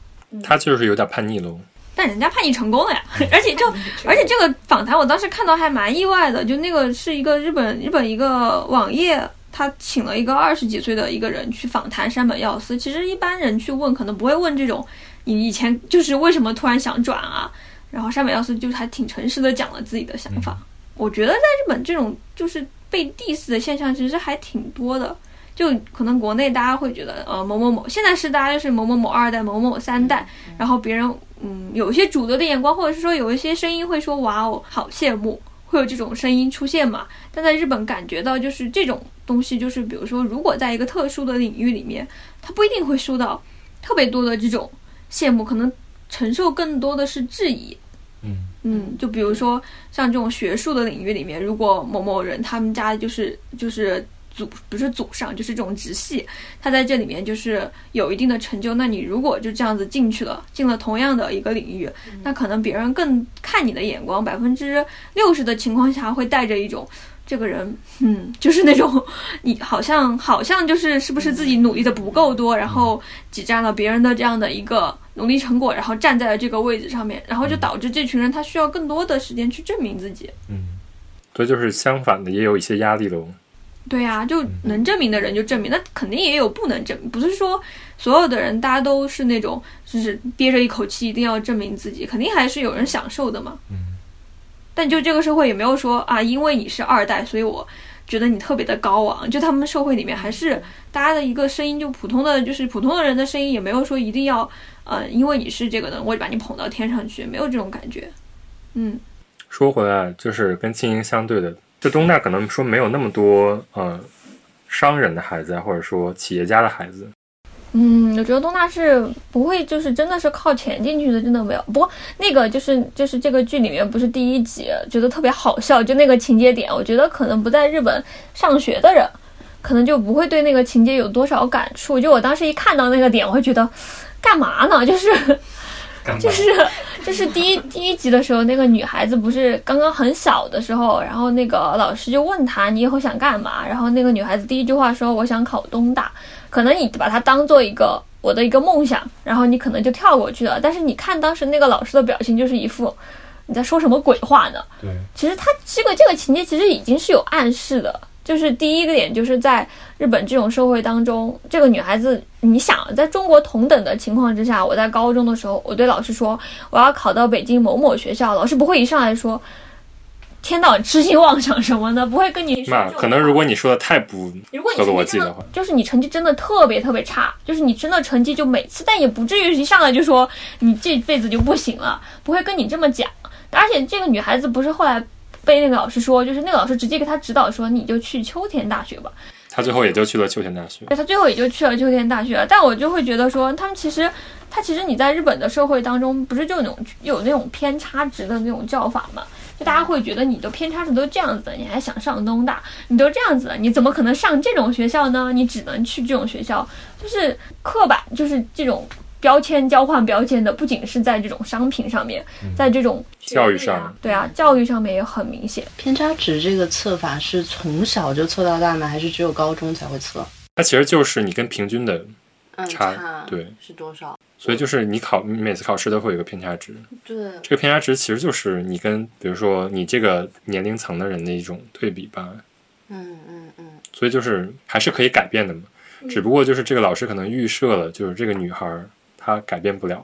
他就是有点叛逆喽。但人家叛逆成功了呀，而且就 而且这个访谈我当时看到还蛮意外的，就那个是一个日本日本一个网页，他请了一个二十几岁的一个人去访谈山本耀司。其实一般人去问可能不会问这种，你以前就是为什么突然想转啊？然后山本耀司就还挺诚实的讲了自己的想法。我觉得在日本这种就是被 diss 的现象其实还挺多的，就可能国内大家会觉得呃某某某，现在是大家就是某某某二代、某某三代，然后别人嗯有一些主流的眼光，或者是说有一些声音会说哇哦好羡慕，会有这种声音出现嘛？但在日本感觉到就是这种东西，就是比如说如果在一个特殊的领域里面，他不一定会受到特别多的这种羡慕，可能承受更多的是质疑。嗯，就比如说像这种学术的领域里面，如果某某人他们家就是就是祖不是祖上，就是这种直系，他在这里面就是有一定的成就，那你如果就这样子进去了，进了同样的一个领域，那可能别人更看你的眼光，百分之六十的情况下会带着一种。这个人，嗯，就是那种，你好像好像就是是不是自己努力的不够多，然后挤占了别人的这样的一个努力成果，然后站在了这个位置上面，然后就导致这群人他需要更多的时间去证明自己。嗯，所以就是相反的，也有一些压力喽。对呀，就能证明的人就证明，那肯定也有不能证明，不是说所有的人大家都是那种就是憋着一口气一定要证明自己，肯定还是有人享受的嘛。嗯。但就这个社会也没有说啊，因为你是二代，所以我觉得你特别的高昂。就他们社会里面还是大家的一个声音，就普通的就是普通的人的声音，也没有说一定要呃，因为你是这个的，我就把你捧到天上去，没有这种感觉。嗯，说回来，就是跟精英相对的，就东大可能说没有那么多呃商人的孩子，或者说企业家的孩子。嗯，我觉得东大是不会，就是真的是靠钱进去的，真的没有。不过那个就是就是这个剧里面不是第一集，觉得特别好笑，就那个情节点，我觉得可能不在日本上学的人，可能就不会对那个情节有多少感触。就我当时一看到那个点，我会觉得，干嘛呢？就是就是就是第一第一集的时候，那个女孩子不是刚刚很小的时候，然后那个老师就问她你以后想干嘛？然后那个女孩子第一句话说我想考东大。可能你把它当做一个我的一个梦想，然后你可能就跳过去了。但是你看当时那个老师的表情，就是一副你在说什么鬼话呢？对，其实他这个这个情节其实已经是有暗示的。就是第一个点，就是在日本这种社会当中，这个女孩子，你想在中国同等的情况之下，我在高中的时候，我对老师说我要考到北京某某学校，老师不会一上来说。天到晚痴心妄想什么的，不会跟你说。那可能如果你说的太不合逻辑的话，就是你成绩真的特别特别差，就是你真的成绩就每次，但也不至于一上来就说你这辈子就不行了，不会跟你这么讲。而且这个女孩子不是后来被那个老师说，就是那个老师直接给她指导说，你就去秋田大学吧。她最后也就去了秋田大学。对，她最后也就去了秋田大学。但我就会觉得说，他们其实，他其实你在日本的社会当中，不是就那种有那种偏差值的那种叫法吗？大家会觉得你的偏差值都这样子的，你还想上东大？你都这样子了，你怎么可能上这种学校呢？你只能去这种学校，就是刻板，就是这种标签交换标签的，不仅是在这种商品上面，在这种教育上，对啊，教育上面也很明显。偏差值这个测法是从小就测到大吗？还是只有高中才会测？它其实就是你跟平均的差，对，是多少？所以就是你考，你每次考试都会有一个偏差值。对，这个偏差值其实就是你跟，比如说你这个年龄层的人的一种对比吧。嗯嗯嗯。所以就是还是可以改变的嘛，只不过就是这个老师可能预设了，就是这个女孩她改变不了。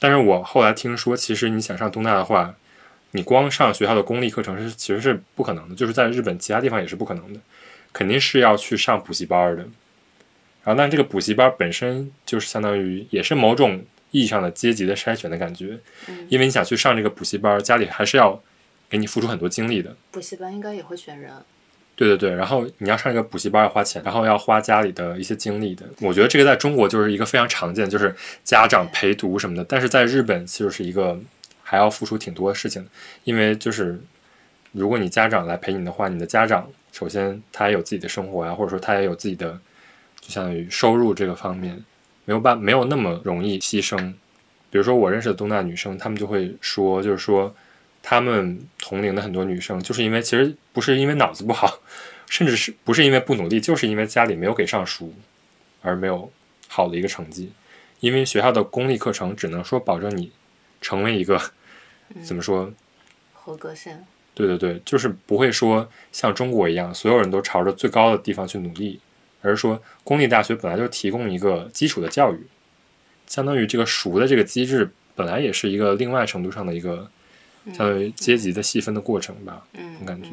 但是我后来听说，其实你想上东大的话，你光上学校的公立课程是其实是不可能的，就是在日本其他地方也是不可能的，肯定是要去上补习班的。然后，但这个补习班本身就是相当于也是某种意义上的阶级的筛选的感觉，因为你想去上这个补习班，家里还是要给你付出很多精力的。补习班应该也会选人。对对对，然后你要上一个补习班要花钱，然后要花家里的一些精力的。我觉得这个在中国就是一个非常常见，就是家长陪读什么的。但是在日本其实是一个还要付出挺多的事情的，因为就是如果你家长来陪你的话，你的家长首先他也有自己的生活呀，或者说他也有自己的。就相当于收入这个方面，没有办没有那么容易牺牲。比如说我认识的东大女生，她们就会说，就是说，她们同龄的很多女生，就是因为其实不是因为脑子不好，甚至是不是因为不努力，就是因为家里没有给上书，而没有好的一个成绩。因为学校的公立课程只能说保证你成为一个怎么说合格生。对对对，就是不会说像中国一样，所有人都朝着最高的地方去努力。而是说，公立大学本来就提供一个基础的教育，相当于这个熟的这个机制，本来也是一个另外程度上的一个，相当于阶级的细分的过程吧。嗯，我感觉。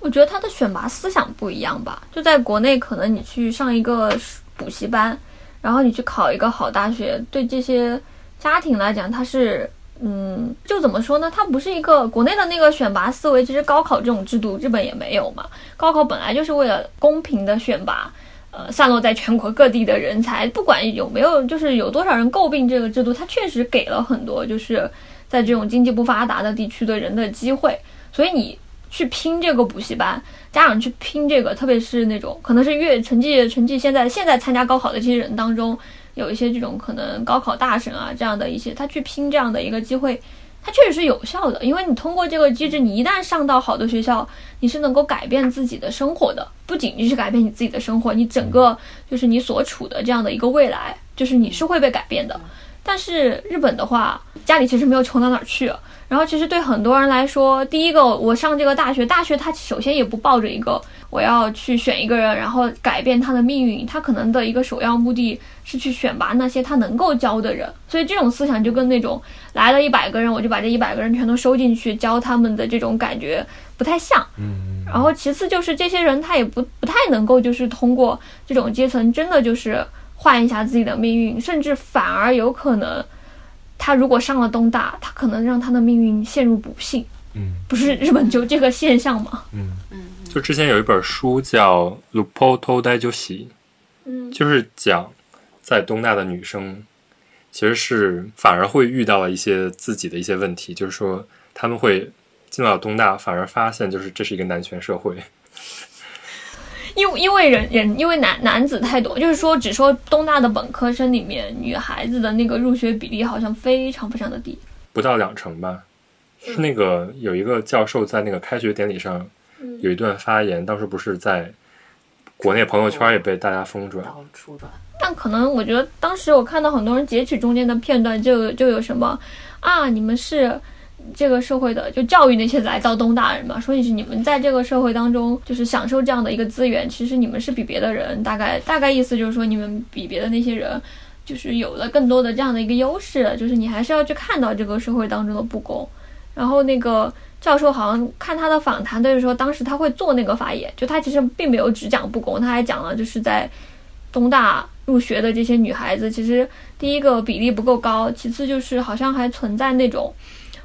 我觉得他的选拔思想不一样吧。就在国内，可能你去上一个补习班，然后你去考一个好大学，对这些家庭来讲，它是。嗯，就怎么说呢？它不是一个国内的那个选拔思维，其实高考这种制度，日本也没有嘛。高考本来就是为了公平的选拔，呃，散落在全国各地的人才，不管有没有，就是有多少人诟病这个制度，它确实给了很多，就是。在这种经济不发达的地区的人的机会，所以你去拼这个补习班，家长去拼这个，特别是那种可能是越成绩成绩现在现在参加高考的这些人当中，有一些这种可能高考大省啊这样的一些，他去拼这样的一个机会。它确实是有效的，因为你通过这个机制，你一旦上到好的学校，你是能够改变自己的生活的。不仅仅是改变你自己的生活，你整个就是你所处的这样的一个未来，就是你是会被改变的。但是日本的话，家里其实没有穷到哪儿去。然后其实对很多人来说，第一个我上这个大学，大学它首先也不抱着一个我要去选一个人，然后改变他的命运，他可能的一个首要目的是去选拔那些他能够教的人。所以这种思想就跟那种来了一百个人，我就把这一百个人全都收进去教他们的这种感觉不太像。嗯，然后其次就是这些人他也不不太能够就是通过这种阶层真的就是换一下自己的命运，甚至反而有可能。他如果上了东大，他可能让他的命运陷入不幸。嗯，不是日本就这个现象吗？嗯嗯，就之前有一本书叫《Lupo To Dai 就喜》，嗯，就是讲在东大的女生其实是反而会遇到了一些自己的一些问题，就是说他们会进到东大，反而发现就是这是一个男权社会。因为因为人人因为男男子太多，就是说只说东大的本科生里面，女孩子的那个入学比例好像非常非常的低，不到两成吧。是那个有一个教授在那个开学典礼上有一段发言，当时不是在国内朋友圈也被大家疯转。到处转。但可能我觉得当时我看到很多人截取中间的片段，就就有什么啊，你们是。这个社会的就教育那些来到东大人嘛，说你是你们在这个社会当中就是享受这样的一个资源，其实你们是比别的人大概大概意思就是说你们比别的那些人就是有了更多的这样的一个优势，就是你还是要去看到这个社会当中的不公。然后那个教授好像看他的访谈，就是说当时他会做那个发言，就他其实并没有只讲不公，他还讲了就是在东大入学的这些女孩子，其实第一个比例不够高，其次就是好像还存在那种。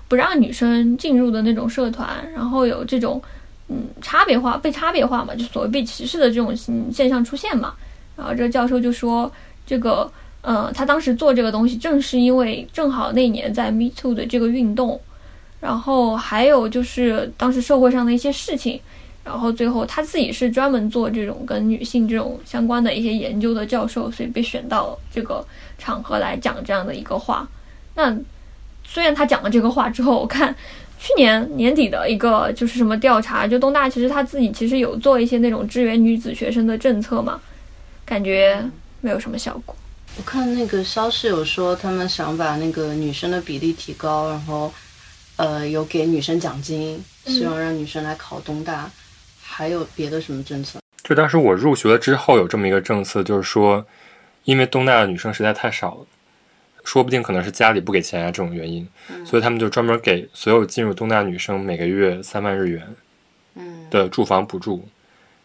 不让女生进入的那种社团，然后有这种，嗯，差别化、被差别化嘛，就所谓被歧视的这种现象出现嘛。然后这个教授就说，这个，呃，他当时做这个东西，正是因为正好那年在 Me Too 的这个运动，然后还有就是当时社会上的一些事情，然后最后他自己是专门做这种跟女性这种相关的一些研究的教授，所以被选到这个场合来讲这样的一个话。那。虽然他讲了这个话之后，我看去年年底的一个就是什么调查，就东大其实他自己其实有做一些那种支援女子学生的政策嘛，感觉没有什么效果。我看那个消息有说，他们想把那个女生的比例提高，然后呃有给女生奖金，希望让女生来考东大。还有别的什么政策？就当时我入学了之后有这么一个政策，就是说，因为东大的女生实在太少了。说不定可能是家里不给钱啊，这种原因，所以他们就专门给所有进入东大女生每个月三万日元，的住房补助，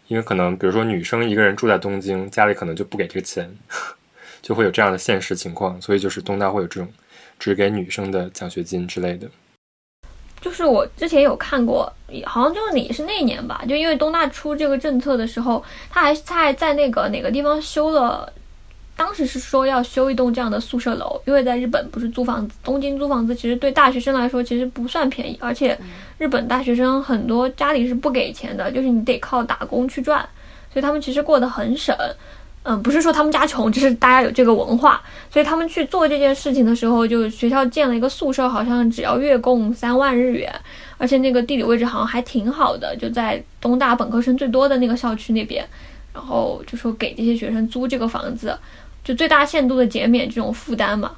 因为可能比如说女生一个人住在东京，家里可能就不给这个钱，就会有这样的现实情况，所以就是东大会有这种只给女生的奖学金之类的。就是我之前有看过，好像就是你是那年吧，就因为东大出这个政策的时候，他还他还在那个哪个地方修了。当时是说要修一栋这样的宿舍楼，因为在日本不是租房子，东京租房子其实对大学生来说其实不算便宜，而且日本大学生很多家里是不给钱的，就是你得靠打工去赚，所以他们其实过得很省。嗯，不是说他们家穷，就是大家有这个文化，所以他们去做这件事情的时候，就学校建了一个宿舍，好像只要月供三万日元，而且那个地理位置好像还挺好的，就在东大本科生最多的那个校区那边，然后就说给这些学生租这个房子。就最大限度的减免这种负担嘛，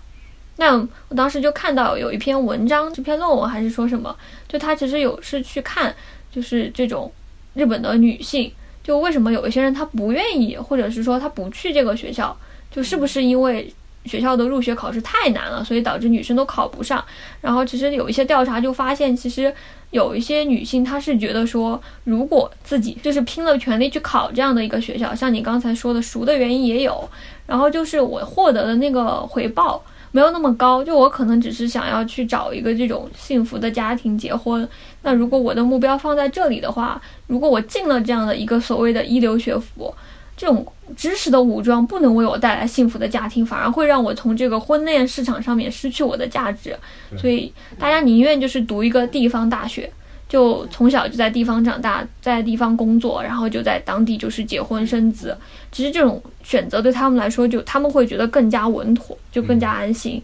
那我当时就看到有一篇文章，这篇论文还是说什么，就他其实有是去看，就是这种日本的女性，就为什么有一些人他不愿意，或者是说他不去这个学校，就是不是因为学校的入学考试太难了，所以导致女生都考不上。然后其实有一些调查就发现，其实有一些女性她是觉得说，如果自己就是拼了全力去考这样的一个学校，像你刚才说的熟的原因也有。然后就是我获得的那个回报没有那么高，就我可能只是想要去找一个这种幸福的家庭结婚。那如果我的目标放在这里的话，如果我进了这样的一个所谓的一流学府，这种知识的武装不能为我带来幸福的家庭，反而会让我从这个婚恋市场上面失去我的价值。所以大家宁愿就是读一个地方大学，就从小就在地方长大，在地方工作，然后就在当地就是结婚生子。其实这种选择对他们来说，就他们会觉得更加稳妥，就更加安心。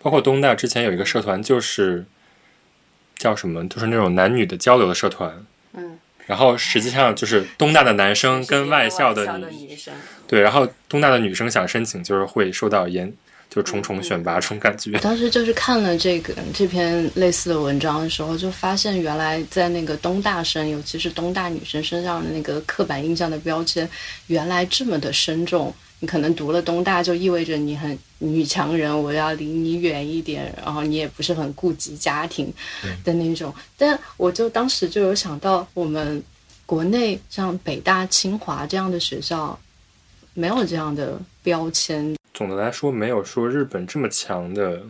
包括东大之前有一个社团，就是叫什么，就是那种男女的交流的社团。嗯，然后实际上就是东大的男生跟外校的女女生。对，然后东大的女生想申请，就是会受到严，就重重选拔这种感觉。我当时就是看了这个这篇类似的文章的时候，就发现原来在那个东大生，尤其是东大女生身上的那个刻板印象的标签，原来这么的深重。你可能读了东大，就意味着你很女强人，我要离你远一点，然后你也不是很顾及家庭的那种。但我就当时就有想到，我们国内像北大、清华这样的学校，没有这样的标签。总的来说，没有说日本这么强的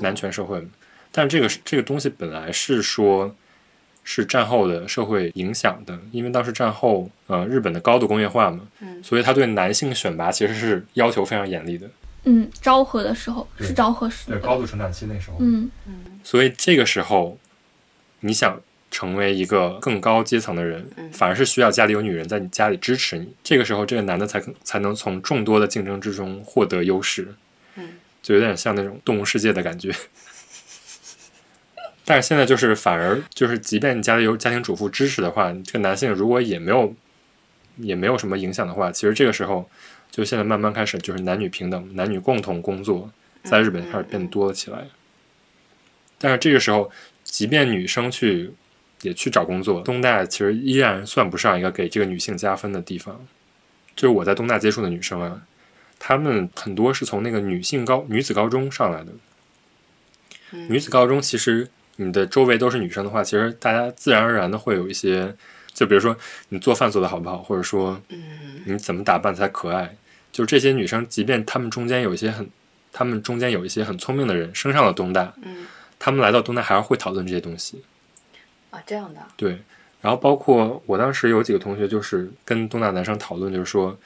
男权社会，但这个这个东西本来是说。是战后的社会影响的，因为当时战后，呃，日本的高度工业化嘛，嗯，所以他对男性选拔其实是要求非常严厉的。嗯，昭和的时候是昭和时，对高度成长期那时候，嗯嗯，所以这个时候，你想成为一个更高阶层的人，反而是需要家里有女人在你家里支持你。这个时候，这个男的才才能从众多的竞争之中获得优势。嗯，就有点像那种动物世界的感觉。但是现在就是反而就是，即便你家里有家庭主妇支持的话，这个男性如果也没有也没有什么影响的话，其实这个时候就现在慢慢开始就是男女平等，男女共同工作，在日本开始变多了起来。但是这个时候，即便女生去也去找工作，东大其实依然算不上一个给这个女性加分的地方。就是我在东大接触的女生啊，她们很多是从那个女性高女子高中上来的，女子高中其实。你的周围都是女生的话，其实大家自然而然的会有一些，就比如说你做饭做的好不好，或者说，你怎么打扮才可爱，就这些女生，即便她们中间有一些很，她们中间有一些很聪明的人升上了东大，嗯，她们来到东大还是会讨论这些东西。啊，这样的。对，然后包括我当时有几个同学就是跟东大男生讨论，就是说，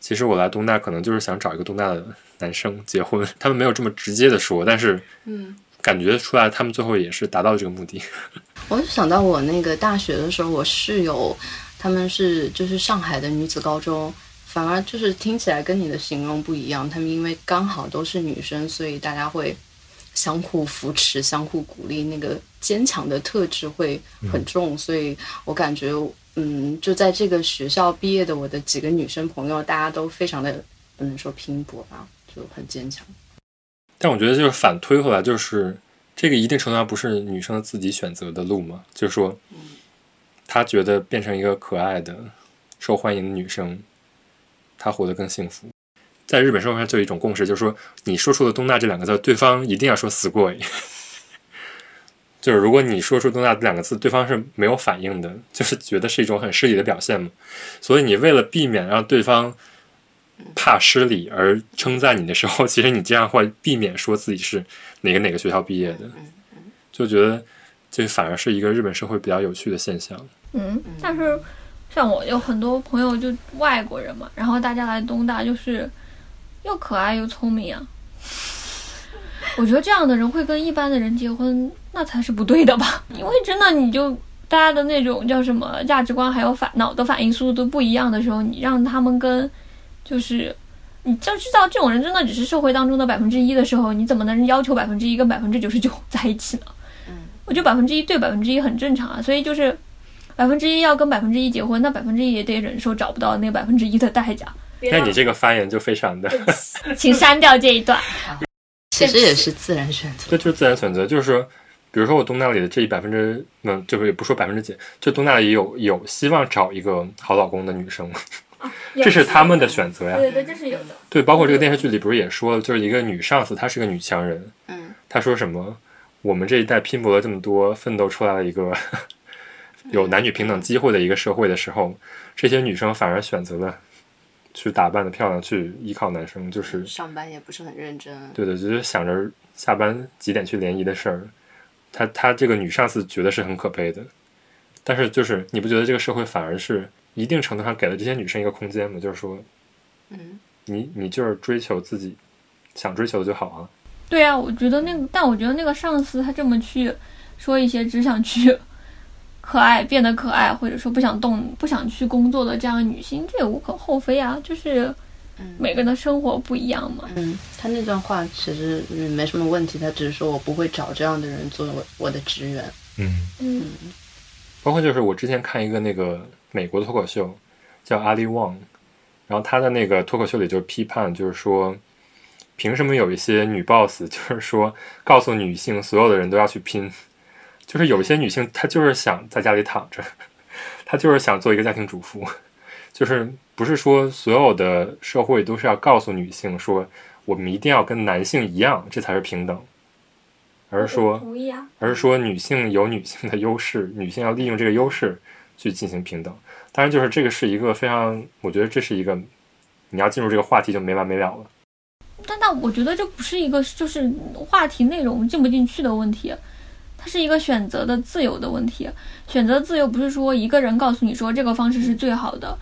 其实我来东大可能就是想找一个东大的男生结婚，他们没有这么直接的说，但是，嗯。感觉出来，他们最后也是达到了这个目的。我就想到我那个大学的时候，我室友他们是就是上海的女子高中，反而就是听起来跟你的形容不一样。他们因为刚好都是女生，所以大家会相互扶持、相互鼓励，那个坚强的特质会很重。所以我感觉，嗯，就在这个学校毕业的我的几个女生朋友，大家都非常的不能说拼搏吧，就很坚强。但我觉得就是反推回来，就是这个一定程度上不是女生自己选择的路嘛？就是说，她觉得变成一个可爱的、受欢迎的女生，她活得更幸福。在日本社会上就有一种共识，就是说，你说出了“东大”这两个字，对方一定要说“死过”。就是如果你说出“东大”这两个字，对方是没有反应的，就是觉得是一种很失礼的表现嘛。所以你为了避免让对方。怕失礼而称赞你的时候，其实你这样会避免说自己是哪个哪个学校毕业的，就觉得这反而是一个日本社会比较有趣的现象。嗯，但是像我有很多朋友就外国人嘛，然后大家来东大就是又可爱又聪明啊。我觉得这样的人会跟一般的人结婚，那才是不对的吧？因为真的你就大家的那种叫什么价值观还有反脑的反应速度都不一样的时候，你让他们跟就是，你就知道这种人真的只是社会当中的百分之一的时候，你怎么能要求百分之一跟百分之九十九 在一起呢？嗯，我觉得百分之一对百分之一很正常啊，所以就是百分之一要跟百分之一结婚，那百分之一也得忍受找不到那百分之一的代价。那你这个发言就非常的，请删掉这一段。其实也是自然选择，这就是自然选择，就是说，比如说我东大里的这一百分之，嗯，就是也不说百分之几，就东大里有有希望找一个好老公的女生。这是他们的选择呀。对对，这是有的。对，包括这个电视剧里不是也说了，就是一个女上司，她是个女强人。嗯。她说什么？我们这一代拼搏了这么多，奋斗出来了一个 有男女平等机会的一个社会的时候，这些女生反而选择了去打扮的漂亮，去依靠男生，就是上班也不是很认真。对对，就是想着下班几点去联谊的事儿。她她这个女上司觉得是很可悲的，但是就是你不觉得这个社会反而是？一定程度上给了这些女生一个空间吗，就是说，嗯，你你就是追求自己想追求的就好啊。对啊，我觉得那个，但我觉得那个上司他这么去说一些只想去可爱变得可爱，或者说不想动、不想去工作的这样的女性，这也无可厚非啊，就是每个人的生活不一样嘛。嗯，他那段话其实嗯没什么问题，他只是说我不会找这样的人做我我的职员。嗯，嗯包括就是我之前看一个那个美国的脱口秀，叫阿里旺，然后他的那个脱口秀里就批判，就是说，凭什么有一些女 boss，就是说告诉女性所有的人都要去拼，就是有一些女性她就是想在家里躺着，她就是想做一个家庭主妇，就是不是说所有的社会都是要告诉女性说我们一定要跟男性一样，这才是平等，而是说。而是说女性有女性的优势，女性要利用这个优势去进行平等。当然，就是这个是一个非常，我觉得这是一个你要进入这个话题就没完没了了。但但我觉得这不是一个就是话题内容进不进去的问题，它是一个选择的自由的问题。选择自由不是说一个人告诉你说这个方式是最好的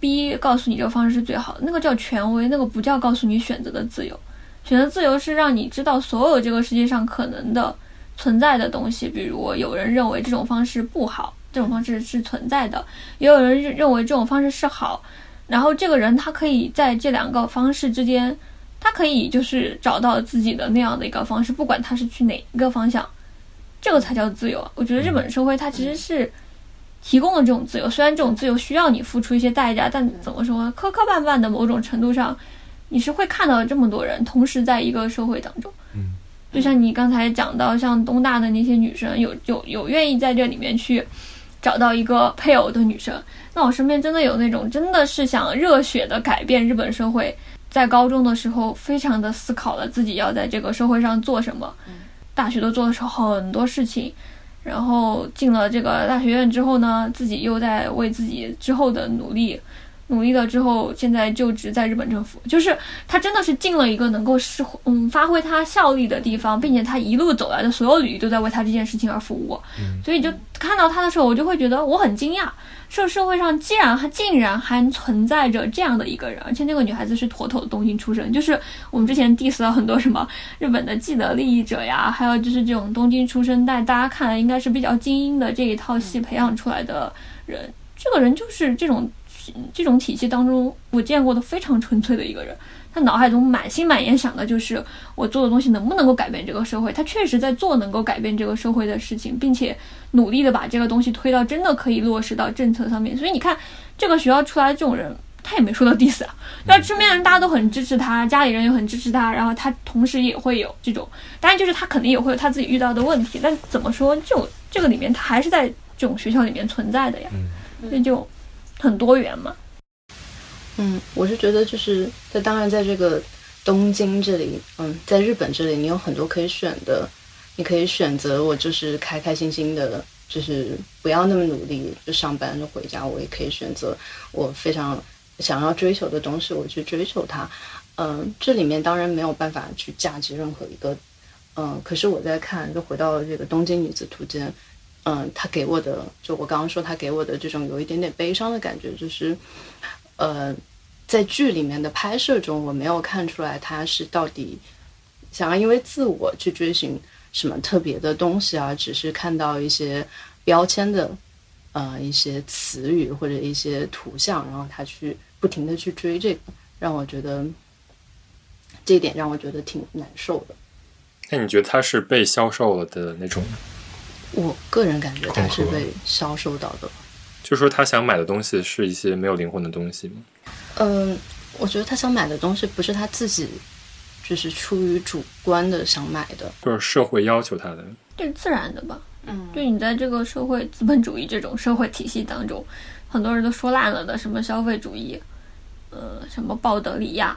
，B 告诉你这个方式是最好的，那个叫权威，那个不叫告诉你选择的自由。选择自由是让你知道所有这个世界上可能的存在的东西，比如有人认为这种方式不好，这种方式是存在的，也有人认认为这种方式是好，然后这个人他可以在这两个方式之间。他可以就是找到自己的那样的一个方式，不管他是去哪一个方向，这个才叫自由啊！我觉得日本社会它其实是提供了这种自由，虽然这种自由需要你付出一些代价，但怎么说呢，磕磕绊绊的某种程度上，你是会看到这么多人同时在一个社会当中。嗯，就像你刚才讲到，像东大的那些女生，有有有愿意在这里面去找到一个配偶的女生，那我身边真的有那种真的是想热血的改变日本社会。在高中的时候，非常的思考了自己要在这个社会上做什么。大学都做的时候很多事情，然后进了这个大学院之后呢，自己又在为自己之后的努力，努力了之后，现在就职在日本政府。就是他真的是进了一个能够是嗯发挥他效力的地方，并且他一路走来的所有履历都在为他这件事情而服务。所以就看到他的时候，我就会觉得我很惊讶。这社会上既然还竟然还存在着这样的一个人，而且那个女孩子是妥妥的东京出身，就是我们之前 diss 了很多什么日本的既得利益者呀，还有就是这种东京出生，但大家看来应该是比较精英的这一套系培养出来的人，这个人就是这种这种体系当中我见过的非常纯粹的一个人。他脑海中满心满眼想的就是我做的东西能不能够改变这个社会。他确实在做能够改变这个社会的事情，并且努力的把这个东西推到真的可以落实到政策上面。所以你看，这个学校出来的这种人，他也没说到 diss 啊。那身边人大家都很支持他，家里人也很支持他，然后他同时也会有这种，当然就是他肯定也会有他自己遇到的问题。但怎么说，就这个里面他还是在这种学校里面存在的呀，所以就很多元嘛。嗯，我是觉得就是在当然在这个东京这里，嗯，在日本这里，你有很多可以选的，你可以选择我就是开开心心的，就是不要那么努力就上班就回家，我也可以选择我非常想要追求的东西，我去追求它。嗯，这里面当然没有办法去价值任何一个，嗯，可是我在看，就回到了这个《东京女子图鉴》，嗯，他给我的，就我刚刚说他给我的这种有一点点悲伤的感觉，就是。呃，在剧里面的拍摄中，我没有看出来他是到底想要因为自我去追寻什么特别的东西啊，只是看到一些标签的呃一些词语或者一些图像，然后他去不停的去追这个，让我觉得这一点让我觉得挺难受的。那你觉得他是被销售了的那种？我个人感觉他是被销售到的。就说他想买的东西是一些没有灵魂的东西吗？嗯，我觉得他想买的东西不是他自己，就是出于主观的想买的，就是社会要求他的，这是自然的吧？嗯，就你在这个社会资本主义这种社会体系当中，很多人都说烂了的什么消费主义，呃，什么鲍德里亚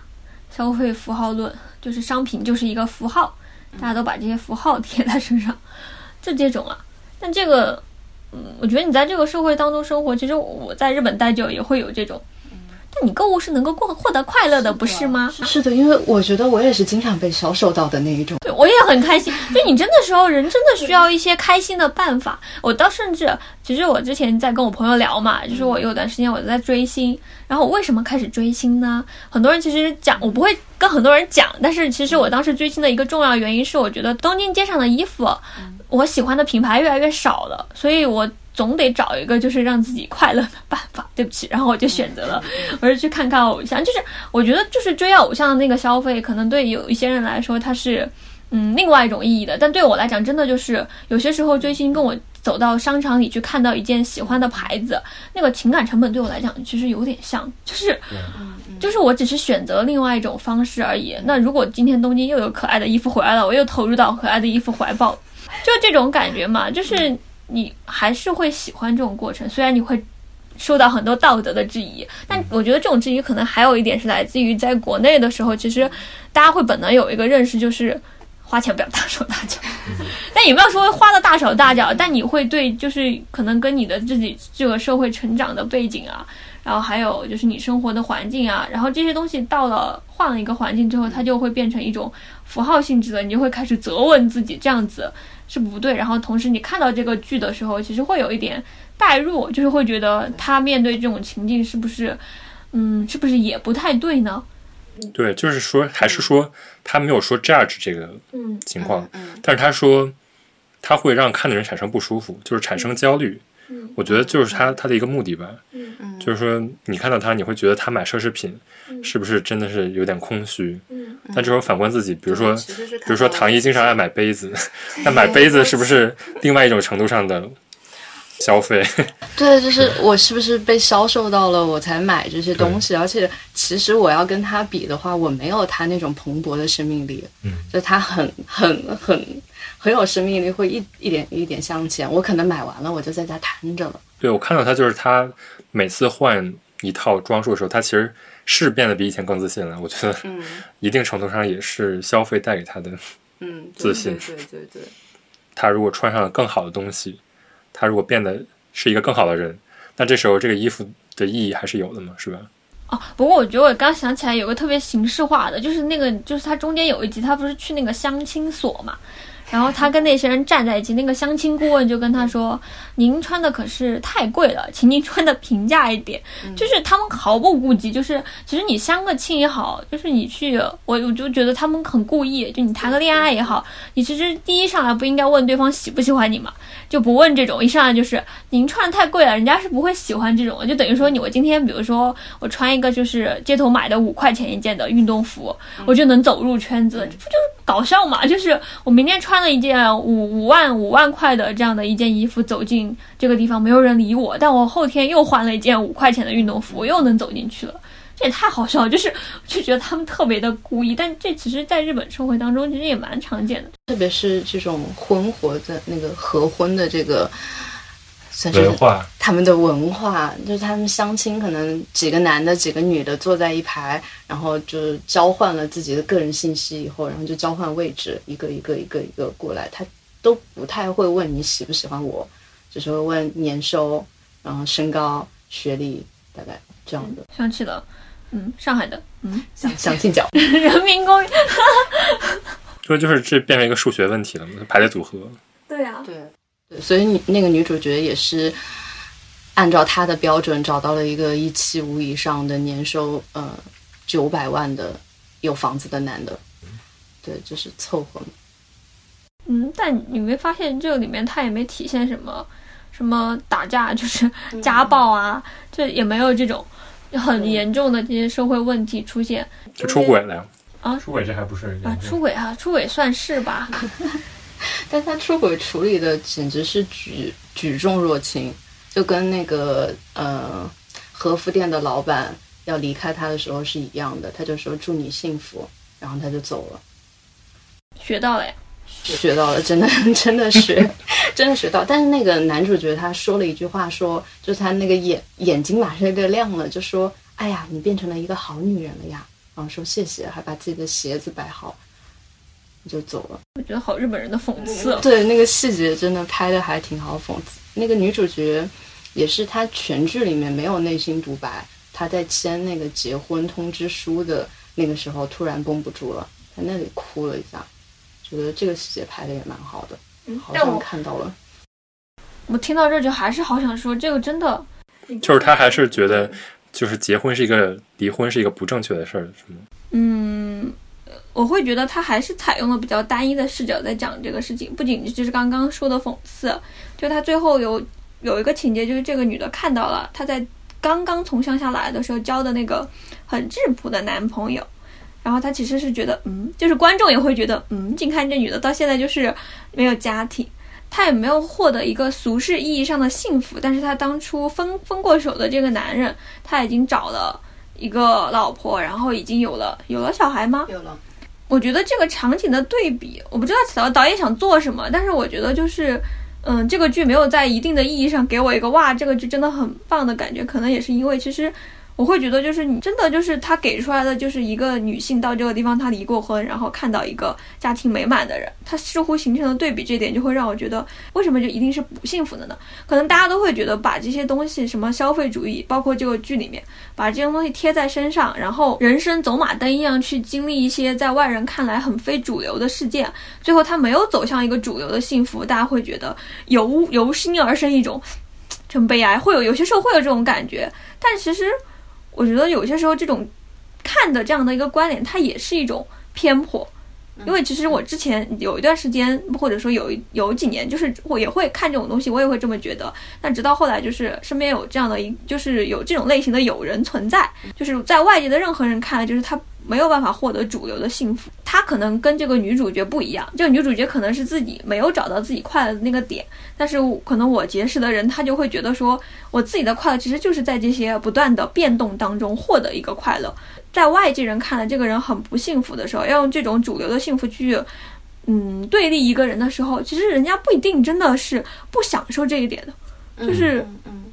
消费符号论，就是商品就是一个符号，大家都把这些符号贴在身上，就这种啊。但这个。嗯，我觉得你在这个社会当中生活，其实我在日本待久也会有这种，但你购物是能够过获得快乐的，不是吗？是的，因为我觉得我也是经常被销售到的那一种。对，我也很开心。就你真的时候，人真的需要一些开心的办法。我倒甚至，其实我之前在跟我朋友聊嘛，就是我有段时间我在追星，然后我为什么开始追星呢？很多人其实讲，我不会跟很多人讲，但是其实我当时追星的一个重要原因是，我觉得东京街上的衣服，我喜欢的品牌越来越少了，所以我。总得找一个就是让自己快乐的办法。对不起，然后我就选择了，我是去看看偶像。就是我觉得，就是追偶像的那个消费，可能对有一些人来说，它是嗯另外一种意义的。但对我来讲，真的就是有些时候追星，跟我走到商场里去看到一件喜欢的牌子，那个情感成本对我来讲其实有点像，就是就是我只是选择另外一种方式而已。那如果今天东京又有可爱的衣服回来了，我又投入到可爱的衣服怀抱，就这种感觉嘛，就是。你还是会喜欢这种过程，虽然你会受到很多道德的质疑，但我觉得这种质疑可能还有一点是来自于在国内的时候，其实大家会本能有一个认识，就是花钱不要大手大脚。但也没有说花的大手大脚，但你会对就是可能跟你的自己这个社会成长的背景啊，然后还有就是你生活的环境啊，然后这些东西到了换了一个环境之后，它就会变成一种符号性质的，你就会开始责问自己这样子。是不对，然后同时你看到这个剧的时候，其实会有一点代入，就是会觉得他面对这种情境是不是，嗯，是不是也不太对呢？对，就是说，还是说他没有说 judge 这个情况，但是他说他会让看的人产生不舒服，就是产生焦虑。我觉得就是他他的一个目的吧。就是说你看到他，你会觉得他买奢侈品是不是真的是有点空虚？但这时候反观自己，比如说，比如说唐一经常爱买杯子，那买杯子是不是另外一种程度上的消费？对，就是我是不是被销售到了，我才买这些东西？而且其实我要跟他比的话，我没有他那种蓬勃的生命力。嗯，就他很很很很有生命力，会一一点一点向前。我可能买完了，我就在家瘫着了。对，我看到他就是他每次换一套装束的时候，他其实。是变得比以前更自信了，我觉得，一定程度上也是消费带给他的，嗯，自信。对对对。他如果穿上了更好的东西，他如果变得是一个更好的人，那这时候这个衣服的意义还是有的嘛，是吧？哦，不过我觉得我刚想起来有个特别形式化的，就是那个，就是他中间有一集，他不是去那个相亲所嘛。然后他跟那些人站在一起，那个相亲顾问就跟他说：“您穿的可是太贵了，请您穿的平价一点。”就是他们毫不顾及，就是其实你相个亲也好，就是你去我我就觉得他们很故意，就你谈个恋爱也好，你其实第一上来不应该问对方喜不喜欢你嘛，就不问这种，一上来就是您穿的太贵了，人家是不会喜欢这种，就等于说你我今天比如说我穿一个就是街头买的五块钱一件的运动服，我就能走入圈子，这不就是搞笑嘛？就是我明天穿。穿了一件五五万五万块的这样的一件衣服走进这个地方，没有人理我。但我后天又换了一件五块钱的运动服，我又能走进去了。这也太好笑了，就是就觉得他们特别的故意。但这其实在日本社会当中其实也蛮常见的，特别是这种婚活的那个合婚的这个。文化，他们的文化就是他们相亲，可能几个男的、几个女的坐在一排，然后就交换了自己的个人信息以后，然后就交换位置，一个一个一个一个过来，他都不太会问你喜不喜欢我，只是会问年收，然后身高、学历，大概这样的。想起了，嗯，上海的，嗯，想想进角，人民公园，这就是这变成一个数学问题了嘛排列组合。对呀，对。对所以你那个女主角也是按照她的标准找到了一个一七五以上的年收呃九百万的有房子的男的，对，就是凑合。嗯，但你没发现这个里面他也没体现什么什么打架，就是家暴啊，这也没有这种很严重的这些社会问题出现。就出轨了呀？啊，出轨这还不是啊？出轨啊，出轨算是吧。但他出轨处理的简直是举举重若轻，就跟那个呃和服店的老板要离开他的时候是一样的，他就说祝你幸福，然后他就走了。学到了呀，学到了，真的 真的学，真的学到。但是那个男主角他说了一句话，说就是他那个眼眼睛马上就亮了，就说哎呀，你变成了一个好女人了呀，然后说谢谢，还把自己的鞋子摆好。就走了，我觉得好日本人的讽刺。对，那个细节真的拍的还挺好讽刺。那个女主角也是，她全剧里面没有内心独白，她在签那个结婚通知书的那个时候突然绷不住了，在那里哭了一下，觉得这个细节拍的也蛮好的，好像看到了。我听到这就还是好想说，这个真的就是他还是觉得，就是结婚是一个离婚是一个不正确的事儿，是吗？嗯，我会觉得他还是采用了比较单一的视角在讲这个事情，不仅就是刚刚说的讽刺，就他最后有有一个情节，就是这个女的看到了她在刚刚从乡下来的时候交的那个很质朴的男朋友，然后他其实是觉得，嗯，就是观众也会觉得，嗯，近看这女的到现在就是没有家庭。她也没有获得一个俗世意义上的幸福，但是她当初分分过手的这个男人，他已经找了一个老婆，然后已经有了有了小孩吗？有了，我觉得这个场景的对比，我不知道导导演想做什么，但是我觉得就是，嗯，这个剧没有在一定的意义上给我一个哇，这个剧真的很棒的感觉，可能也是因为其实。我会觉得，就是你真的就是他给出来的，就是一个女性到这个地方，她离过婚，然后看到一个家庭美满的人，她似乎形成了对比，这点就会让我觉得，为什么就一定是不幸福的呢？可能大家都会觉得把这些东西，什么消费主义，包括这个剧里面，把这些东西贴在身上，然后人生走马灯一样去经历一些在外人看来很非主流的事件，最后他没有走向一个主流的幸福，大家会觉得由由心而生一种真悲哀，会有有些时候会有这种感觉，但其实我觉得有些时候这种看的这样的一个观点，它也是一种偏颇。因为其实我之前有一段时间，或者说有一有几年，就是我也会看这种东西，我也会这么觉得。但直到后来，就是身边有这样的一，就是有这种类型的友人存在，就是在外界的任何人看来，就是他没有办法获得主流的幸福。可能跟这个女主角不一样，这个女主角可能是自己没有找到自己快乐的那个点，但是可能我结识的人，他就会觉得说，我自己的快乐其实就是在这些不断的变动当中获得一个快乐。在外界人看来，这个人很不幸福的时候，要用这种主流的幸福去，嗯，对立一个人的时候，其实人家不一定真的是不享受这一点的，就是。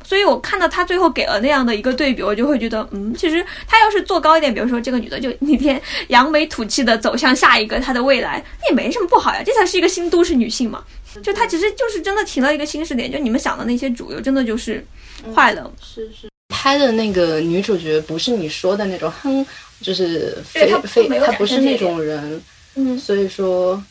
所以我看到他最后给了那样的一个对比，我就会觉得，嗯，其实他要是做高一点，比如说这个女的就那天扬眉吐气的走向下一个她的未来，那也没什么不好呀，这才是一个新都市女性嘛。就她其实就是真的提了一个新视点，就你们想的那些主流，真的就是坏了。是是。拍的那个女主角不是你说的那种哼，就是非非她不是那种人，嗯所以说，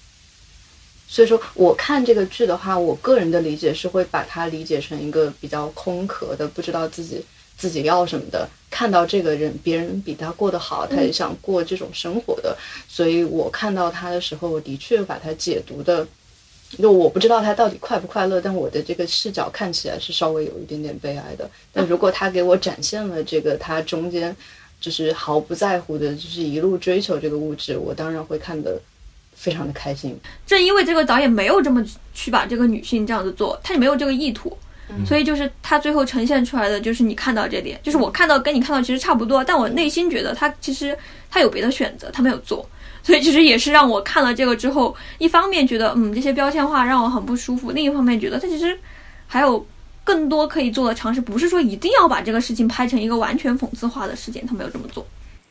所以说我看这个剧的话，我个人的理解是会把它理解成一个比较空壳的，不知道自己自己要什么的。看到这个人，别人比他过得好，他也想过这种生活的，所以我看到他的时候，我的确把它解读的。就我不知道他到底快不快乐，但我的这个视角看起来是稍微有一点点悲哀的。但如果他给我展现了这个他中间就是毫不在乎的，就是一路追求这个物质，我当然会看的非常的开心。正因为这个导演没有这么去把这个女性这样子做，他也没有这个意图，所以就是他最后呈现出来的就是你看到这点，就是我看到跟你看到其实差不多，但我内心觉得他其实他有别的选择，他没有做。所以其实也是让我看了这个之后，一方面觉得嗯这些标签化让我很不舒服，另一方面觉得他其实还有更多可以做的尝试，不是说一定要把这个事情拍成一个完全讽刺化的事件，他没有这么做。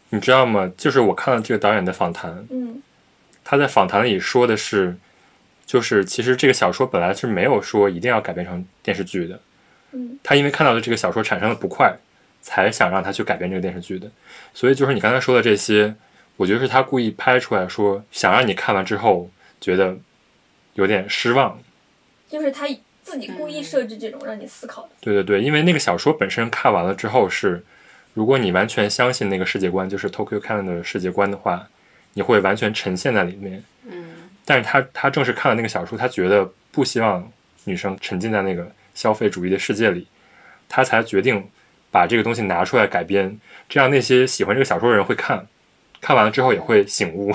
你知道吗？就是我看了这个导演的访谈，嗯他在访谈里说的是，就是其实这个小说本来是没有说一定要改编成电视剧的，嗯他因为看到了这个小说产生了不快，才想让他去改编这个电视剧的。所以就是你刚才说的这些，我觉得是他故意拍出来说，想让你看完之后觉得有点失望。就是他自己故意设置这种让你思考的。对对对，因为那个小说本身看完了之后是，如果你完全相信那个世界观，就是 Tokyo Can 的世界观的话，你会完全沉陷在里面。嗯但是他他正是看了那个小说，他觉得不希望女生沉浸在那个消费主义的世界里，他才决定把这个东西拿出来改编，这样那些喜欢这个小说的人会看，看完了之后也会醒悟。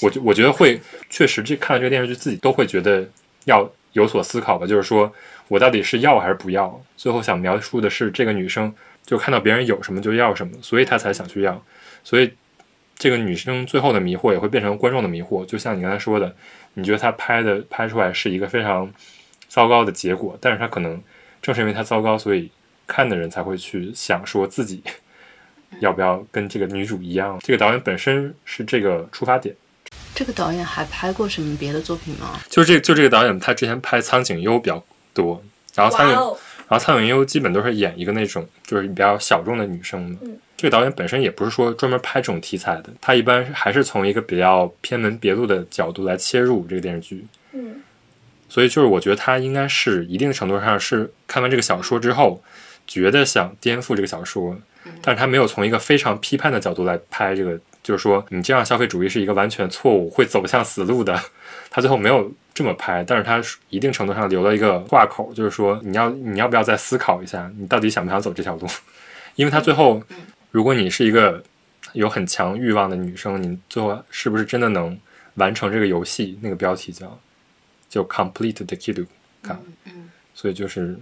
我觉我觉得会确实这看了这个电视剧自己都会觉得要有所思考吧，就是说我到底是要还是不要？最后想描述的是这个女生就看到别人有什么就要什么，所以她才想去要，所以这个女生最后的迷惑也会变成观众的迷惑，就像你刚才说的，你觉得她拍的拍出来是一个非常糟糕的结果，但是她可能正是因为她糟糕，所以看的人才会去想说自己要不要跟这个女主一样。这个导演本身是这个出发点，这个导演还拍过什么别的作品吗？就这就这个导演他之前拍苍井优比较多，然后苍井哦，然后苍井优基本都是演一个那种就是比较小众的女生这个导演本身也不是说专门拍这种题材的，他一般还是从一个比较偏门别路的角度来切入这个电视剧。嗯所以就是我觉得他应该是一定程度上是看完这个小说之后，觉得想颠覆这个小说，但是他没有从一个非常批判的角度来拍这个，就是说你这样消费主义是一个完全错误，会走向死路的。他最后没有这么拍，但是他一定程度上留了一个挂口，就是说你要你要不要再思考一下，你到底想不想走这条路？因为他最后，如果你是一个有很强欲望的女生，你最后是不是真的能完成这个游戏？那个标题叫就 complete the kid 看，嗯所以就是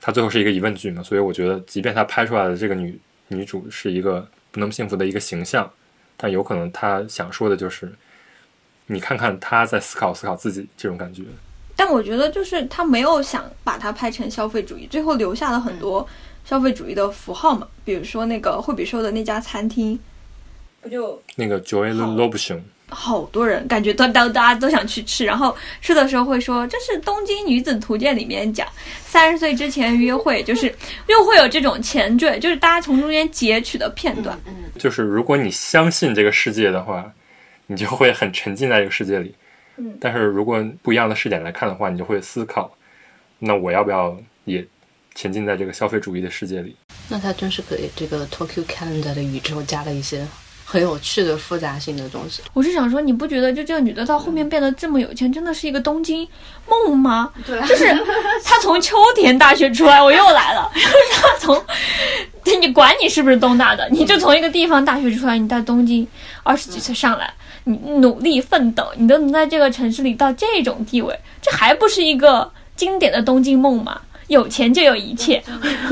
它最后是一个疑问句嘛，所以我觉得，即便他拍出来的这个女女主是一个不那么幸福的一个形象，但有可能他想说的就是，你看看他在思考思考自己这种感觉。但我觉得就是他没有想把它拍成消费主义，最后留下了很多消费主义的符号嘛，比如说那个惠比寿的那家餐厅，不就那个 Joel Lobson，好多人感觉都都大家都想去吃，然后吃的时候会说这是《东京女子图鉴》里面讲三十岁之前约会，就是 又会有这种前缀，就是大家从中间截取的片段。嗯。就是如果你相信这个世界的话，你就会很沉浸在这个世界里。嗯。但是如果不一样的视点来看的话，你就会思考，那我要不要也沉浸在这个消费主义的世界里？那他真是给这个 Tokyo Calendar 的宇宙加了一些很有趣的复杂性的东西。我是想说，你不觉得就这个女的到后面变得这么有钱，真的是一个东京梦吗？对就是她从秋田大学出来，我又来了。就是她从，你管你是不是东大的，你就从一个地方大学出来，你到东京二十几岁上来，你努力奋斗，你都能在这个城市里到这种地位，这还不是一个经典的东京梦吗？有钱就有一切，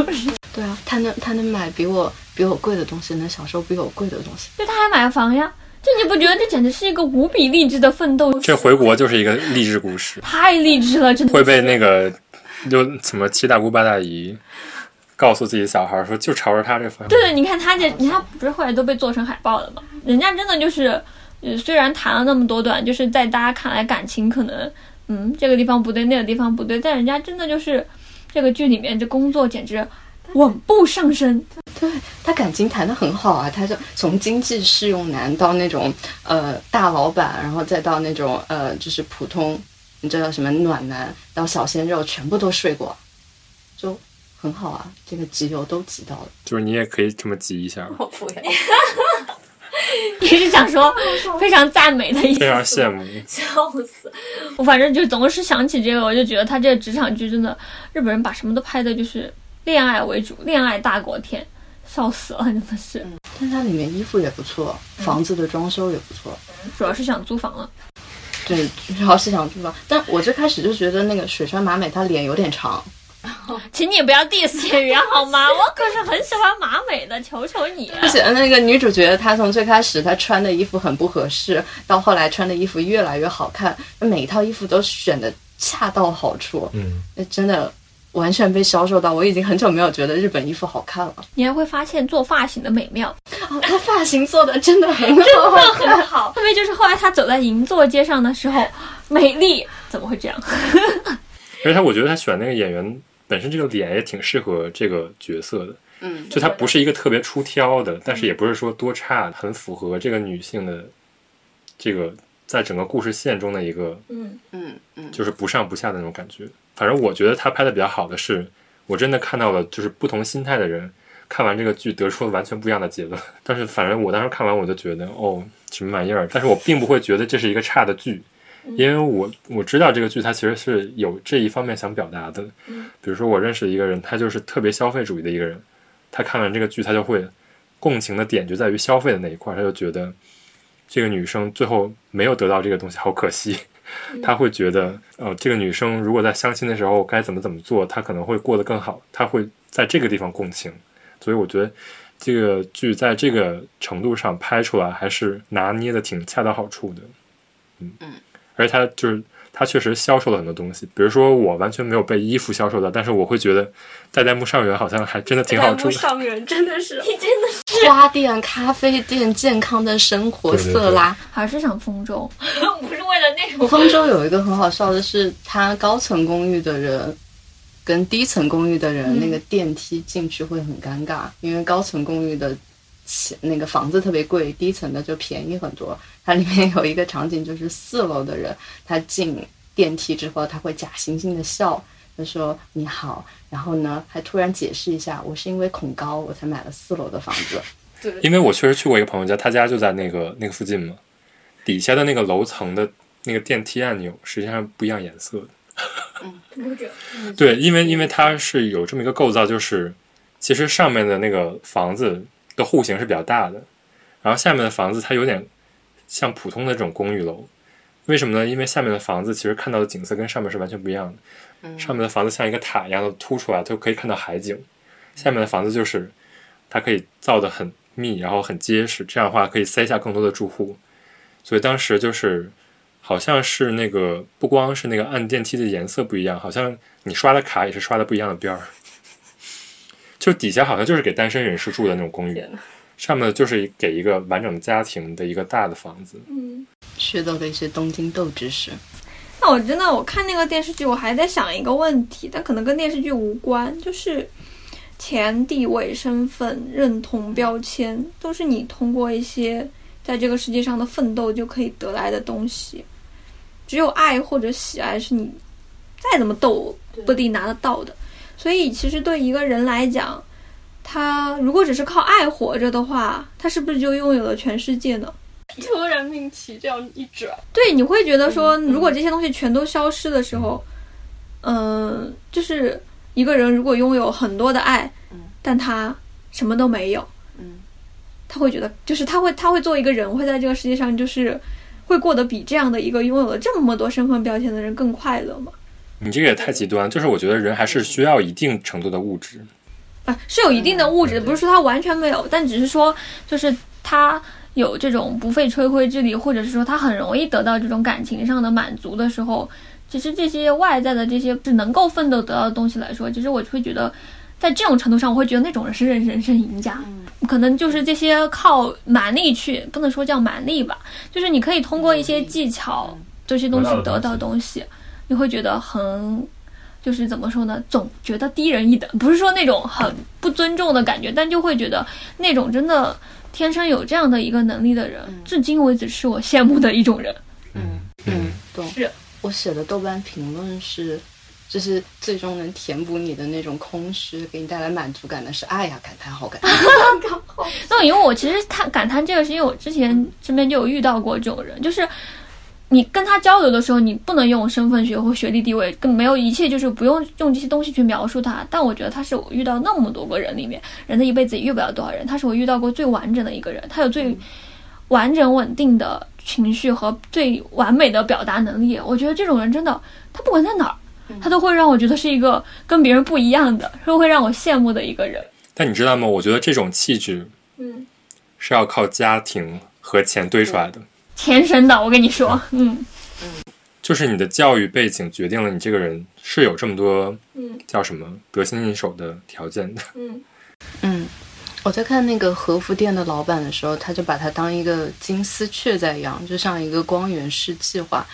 对啊，他能他能买比我比我贵的东西，能享受比我贵的东西。就他还买房呀，就你不觉得这简直是一个无比励志的奋斗？这回国就是一个励志故事，太励志了，真的会被那个就什么七大姑八大姨告诉自己小孩说，就朝着他这方向。对，你看他这，你看不是后来都被做成海报了吗？人家真的就是，呃，虽然谈了那么多段，就是在大家看来感情可能，嗯，这个地方不对，那个地方不对，但人家真的就是这个剧里面这工作简直稳步上升。对他感情谈得很好啊，他就从经济适用男到那种呃大老板，然后再到那种呃就是普通，你知道什么暖男，到小鲜肉，全部都睡过，就很好啊，这个集邮都集到了。就是你也可以这么集一下，我不要，你是想说非常赞美的意思？非常羡慕。笑死！我反正就总是想起这个，我就觉得他这个职场剧真的，日本人把什么都拍的就是恋爱为主，恋爱大过天，笑死了，真的是。但它里面衣服也不错，房子的装修也不错。主要是想租房了。对，主要是想租房。但我最开始就觉得那个水川麻美她脸有点长，请你不要 diss 演员好吗？我可是很喜欢马美的，求求你、啊而。且那个女主角她从最开始她穿的衣服很不合适，到后来穿的衣服越来越好看，每一套衣服都选的恰到好处，嗯，那真的完全被销售到。我已经很久没有觉得日本衣服好看了。你还会发现做发型的美妙，哦，她发型做的真的很 好很。好。特别就是后来她走在银座街上的时候，美丽怎么会这样？而且他我觉得她选那个演员本身这个脸也挺适合这个角色的，嗯，就他不是一个特别出挑的，但是也不是说多差，很符合这个女性的这个在整个故事线中的一个嗯，嗯嗯，就是不上不下的那种感觉。反正我觉得他拍的比较好的是，我真的看到了就是不同心态的人看完这个剧得出了完全不一样的结论。但是反正我当时看完我就觉得哦什么玩意儿，但是我并不会觉得这是一个差的剧。因为我我知道这个剧它其实是有这一方面想表达的，比如说我认识一个人，他就是特别消费主义的一个人，他看完这个剧，他就会共情的点就在于消费的那一块，他就觉得这个女生最后没有得到这个东西，好可惜。他会觉得，呃，这个女生如果在相亲的时候该怎么怎么做，她可能会过得更好。他会在这个地方共情，所以我觉得这个剧在这个程度上拍出来还是拿捏的挺恰到好处的。嗯嗯，而且他就是他确实销售了很多东西，比如说我完全没有被衣服销售到，但是我会觉得代代木上元好像还真的挺好吃的。上人真的是，你真的花店、咖啡店、健康的生活、对对对色拉。还是想丰州，不是为了那种。丰州有一个很好笑的是，他高层公寓的人跟低层公寓的人，那个电梯进去会很尴尬，因为高层公寓的钱那个房子特别贵，低层的就便宜很多。它里面有一个场景，就是四楼的人他进电梯之后，他会假惺惺的笑，他说你好，然后呢还突然解释一下，我是因为恐高我才买了四楼的房子。对，因为我确实去过一个朋友家，他家就在那个那个附近嘛，底下的那个楼层的那个电梯按钮实际上不一样颜色的。对，因为因为它是有这么一个构造，就是其实上面的那个房子的户型是比较大的，然后下面的房子它有点像普通的这种公寓楼。为什么呢？因为下面的房子其实看到的景色跟上面是完全不一样的。上面的房子像一个塔一样的凸出来，就可以看到海景；下面的房子就是它可以造的很密，然后很结实，这样的话可以塞下更多的住户。所以当时就是。好像是那个，不光是那个按电梯的颜色不一样，好像你刷的卡也是刷的不一样的边儿。就底下好像就是给单身人士住的那种公寓，上面就是给一个完整家庭的一个大的房子。嗯，学到了一些东京豆知识。那我真的我看那个电视剧，我还在想一个问题，但可能跟电视剧无关，就是钱、地位、身份、认同、标签，都是你通过一些在这个世界上的奋斗就可以得来的东西。只有爱或者喜爱是你再怎么斗不一定拿得到的，所以其实对一个人来讲，他如果只是靠爱活着的话，他是不是就拥有了全世界呢？突然命题这样一转，对，你会觉得说，如果这些东西全都消失的时候，嗯，就是一个人如果拥有很多的爱，但他什么都没有，嗯，他会觉得，就是他会他会做一个人，会在这个世界上就是。会过得比这样的一个拥有了这么多身份标签的人更快乐吗？你这个也太极端，就是我觉得人还是需要一定程度的物质，啊，是有一定的物质，不是说他完全没有，但只是说就是他有这种不费吹灰之力，或者是说他很容易得到这种感情上的满足的时候，其实这些外在的这些是能够奋斗得到的东西来说，其实我会觉得。在这种程度上，我会觉得那种人是人人生赢家。可能就是这些靠蛮力去，不能说叫蛮力吧，就是你可以通过一些技巧这些东西得到东西，你会觉得很，就是怎么说呢？总觉得低人一等，不是说那种很不尊重的感觉，但就会觉得那种真的天生有这样的一个能力的人，至今为止是我羡慕的一种人。嗯嗯，懂。是我写的豆瓣评论是。就是最终能填补你的那种空虚，给你带来满足感的是爱呀！感叹号，感叹号。那因为我其实叹感叹这个，是因为我之前身边就有遇到过这种人，就是你跟他交流的时候，你不能用身份学或学历地位，更没有一切，就是不用用这些东西去描述他。但我觉得他是我遇到那么多个人里面，人的一辈子也遇不了多少人，他是我遇到过最完整的一个人，他有最完整稳定的情绪和最完美的表达能力。我觉得这种人真的，他不管在哪儿。他都会让我觉得是一个跟别人不一样的，是会让我羡慕的一个人。但你知道吗？我觉得这种气质，嗯，是要靠家庭和钱堆出来的，天生的。我跟你说，嗯嗯，就是你的教育背景决定了你这个人是有这么多，嗯，叫什么得心应手的条件的。嗯嗯，我在看那个和服店的老板的时候，他就把它当一个金丝雀在养，就像一个光源式计划。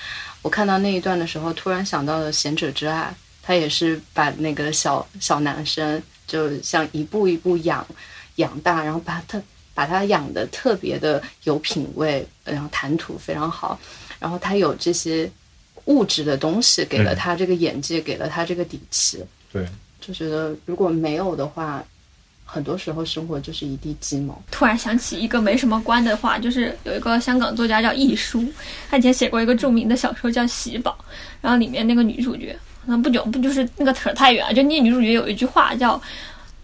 我看到那一段的时候，突然想到了《贤者之爱》，他也是把那个小小男生，就像一步一步养养大，然后把他把他养的特别的有品位，然后谈吐非常好，然后他有这些物质的东西，给了他这个眼界，给了他这个底气。对，就觉得如果没有的话。很多时候生活就是一地鸡毛。突然想起一个没什么关的话，就是有一个香港作家叫易舒，他以前写过一个著名的小说叫《喜宝》，然后里面那个女主角，那不久不就是那个扯太远，就那女主角有一句话叫，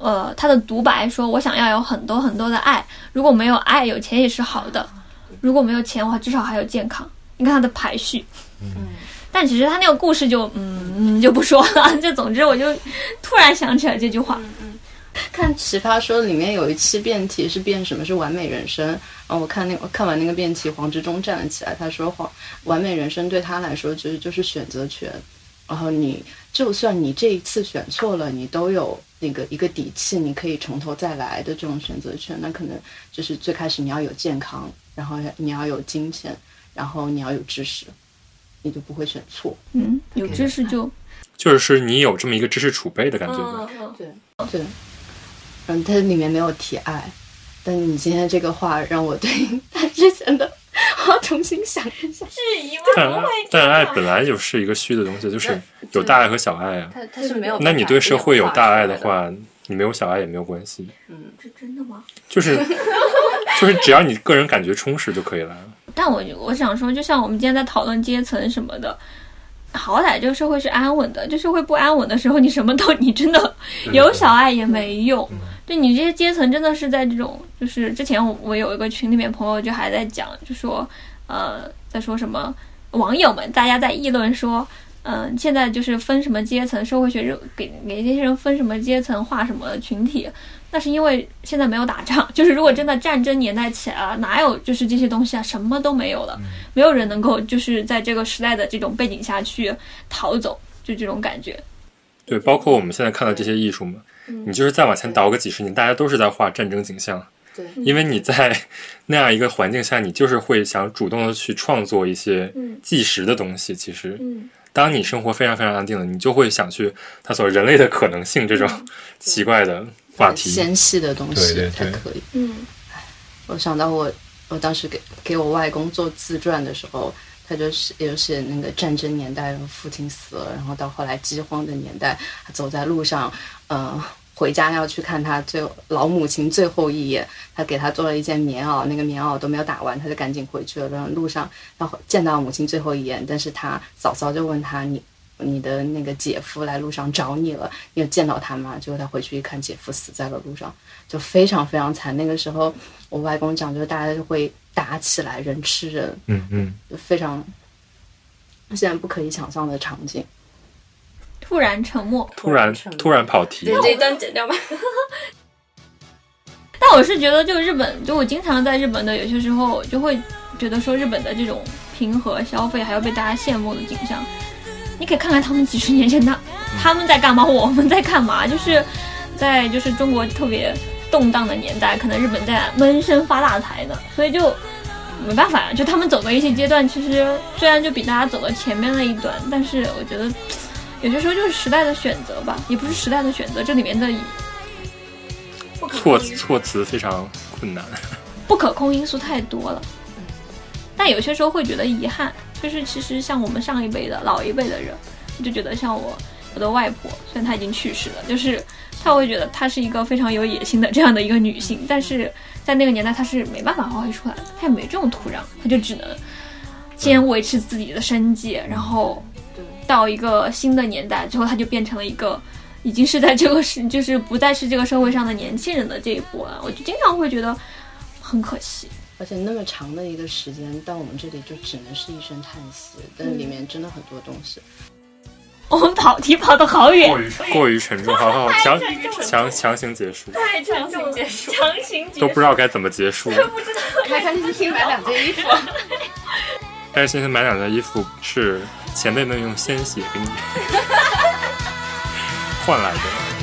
呃，他的独白说：“我想要有很多很多的爱，如果没有爱，有钱也是好的；如果没有钱的话，至少还有健康。”你看他的排序。嗯。但其实他那个故事就嗯嗯就不说了，就总之我就突然想起来这句话。嗯嗯看《奇葩说》里面有一期辩题是辩什么是完美人生，然后我看那我看完那个辩题，黄执中站了起来，他说：“黄完美人生对他来说其实就是选择权，然后你就算你这一次选错了，你都有那个一个底气，你可以从头再来的这种选择权。那可能就是最开始你要有健康，然后你要有金钱，然后你要有知识。”你就不会选错。嗯，有知识就就是你有这么一个知识储备的感觉对对，嗯，它里面没有提爱，但你今天这个话让我对 他之前的话重新想一下。质疑但但爱本来就是一个虚的东西，就是有大爱和小爱啊。他他是没有。那你对社会有大爱的，话，你没有小爱也没有关系，嗯，这真的吗？就是 就是只要你个人感觉充实就可以了。但我我想说，就像我们今天在讨论阶层什么的，好歹这个社会是安稳的。这社会不安稳的时候，你什么都你真的有小爱也没用。对你这些阶层真的是在这种，就是之前我我有一个群里面朋友就还在讲，就说呃在说什么网友们大家在议论说。嗯，现在就是分什么阶层，社会学热给给这些人分什么阶层，划什么群体，那是因为现在没有打仗。就是如果真的战争年代起来了，哪有就是这些东西啊，什么都没有了，没有人能够就是在这个时代的这种背景下去逃走，就这种感觉。对，包括我们现在看到这些艺术嘛，你就是再往前倒个几十年，大家都是在画战争景象。对，因为你在那样一个环境下，你就是会想主动的去创作一些嗯纪实的东西。其实，嗯当你生活非常非常安定了，你就会想去探索人类的可能性这种 奇怪的话题。纤细的东西对对对才可以。嗯我想到我我当时给给我外公做自传的时候，他就是也就是那个战争年代，然后父亲死了，然后到后来饥荒的年代，他走在路上，呃，回家要去看他最老母亲最后一眼，他给他做了一件棉袄，那个棉袄都没有打完，他就赶紧回去了。路上要见到母亲最后一眼，但是他嫂嫂就问他你。你的那个姐夫来路上找你了，你有见到他吗？结果他回去一看，姐夫死在了路上，就非常非常惨。那个时候，我外公讲，就是大家就会打起来，人吃人，嗯嗯，就非常现在不可以想象的场景。突然沉默。突然突然跑题，这一段剪掉吧。但我是觉得，就日本，就我经常在日本的有些时候，就会觉得说日本的这种平和消费，还有被大家羡慕的景象，你可以看看他们几十年前的他们在干嘛，我们在干嘛，就是在就是中国特别动荡的年代，可能日本在闷声发大财呢，所以就没办法呀，就他们走的一些阶段，其实虽然就比大家走到前面那一段，但是我觉得有些时候就是时代的选择吧，也不是时代的选择，这里面的不可措措辞非常困难。不可控因素太多了。但有些时候会觉得遗憾，就是其实像我们上一辈的老一辈的人，就觉得像我我的外婆，虽然她已经去世了，就是她会觉得她是一个非常有野心的这样的一个女性，但是在那个年代她是没办法发挥出来的，她也没这种土壤，她就只能先维持自己的生计，然后到一个新的年代之后，他就变成了一个。已经是在这个是 就是不再是这个社会上的年轻人的这一波了，我就经常会觉得很可惜。而且那么长的一个时间，到我们这里就只能是一声叹息，但是里面真的很多东西。我们跑题跑得好远过，于过于沉重，好好强强强行结束，太强行结束，强行结都不知道该怎么结束。开开心心买两件衣服。开开心心买两件衣服是前辈们用鲜血给你 换来的。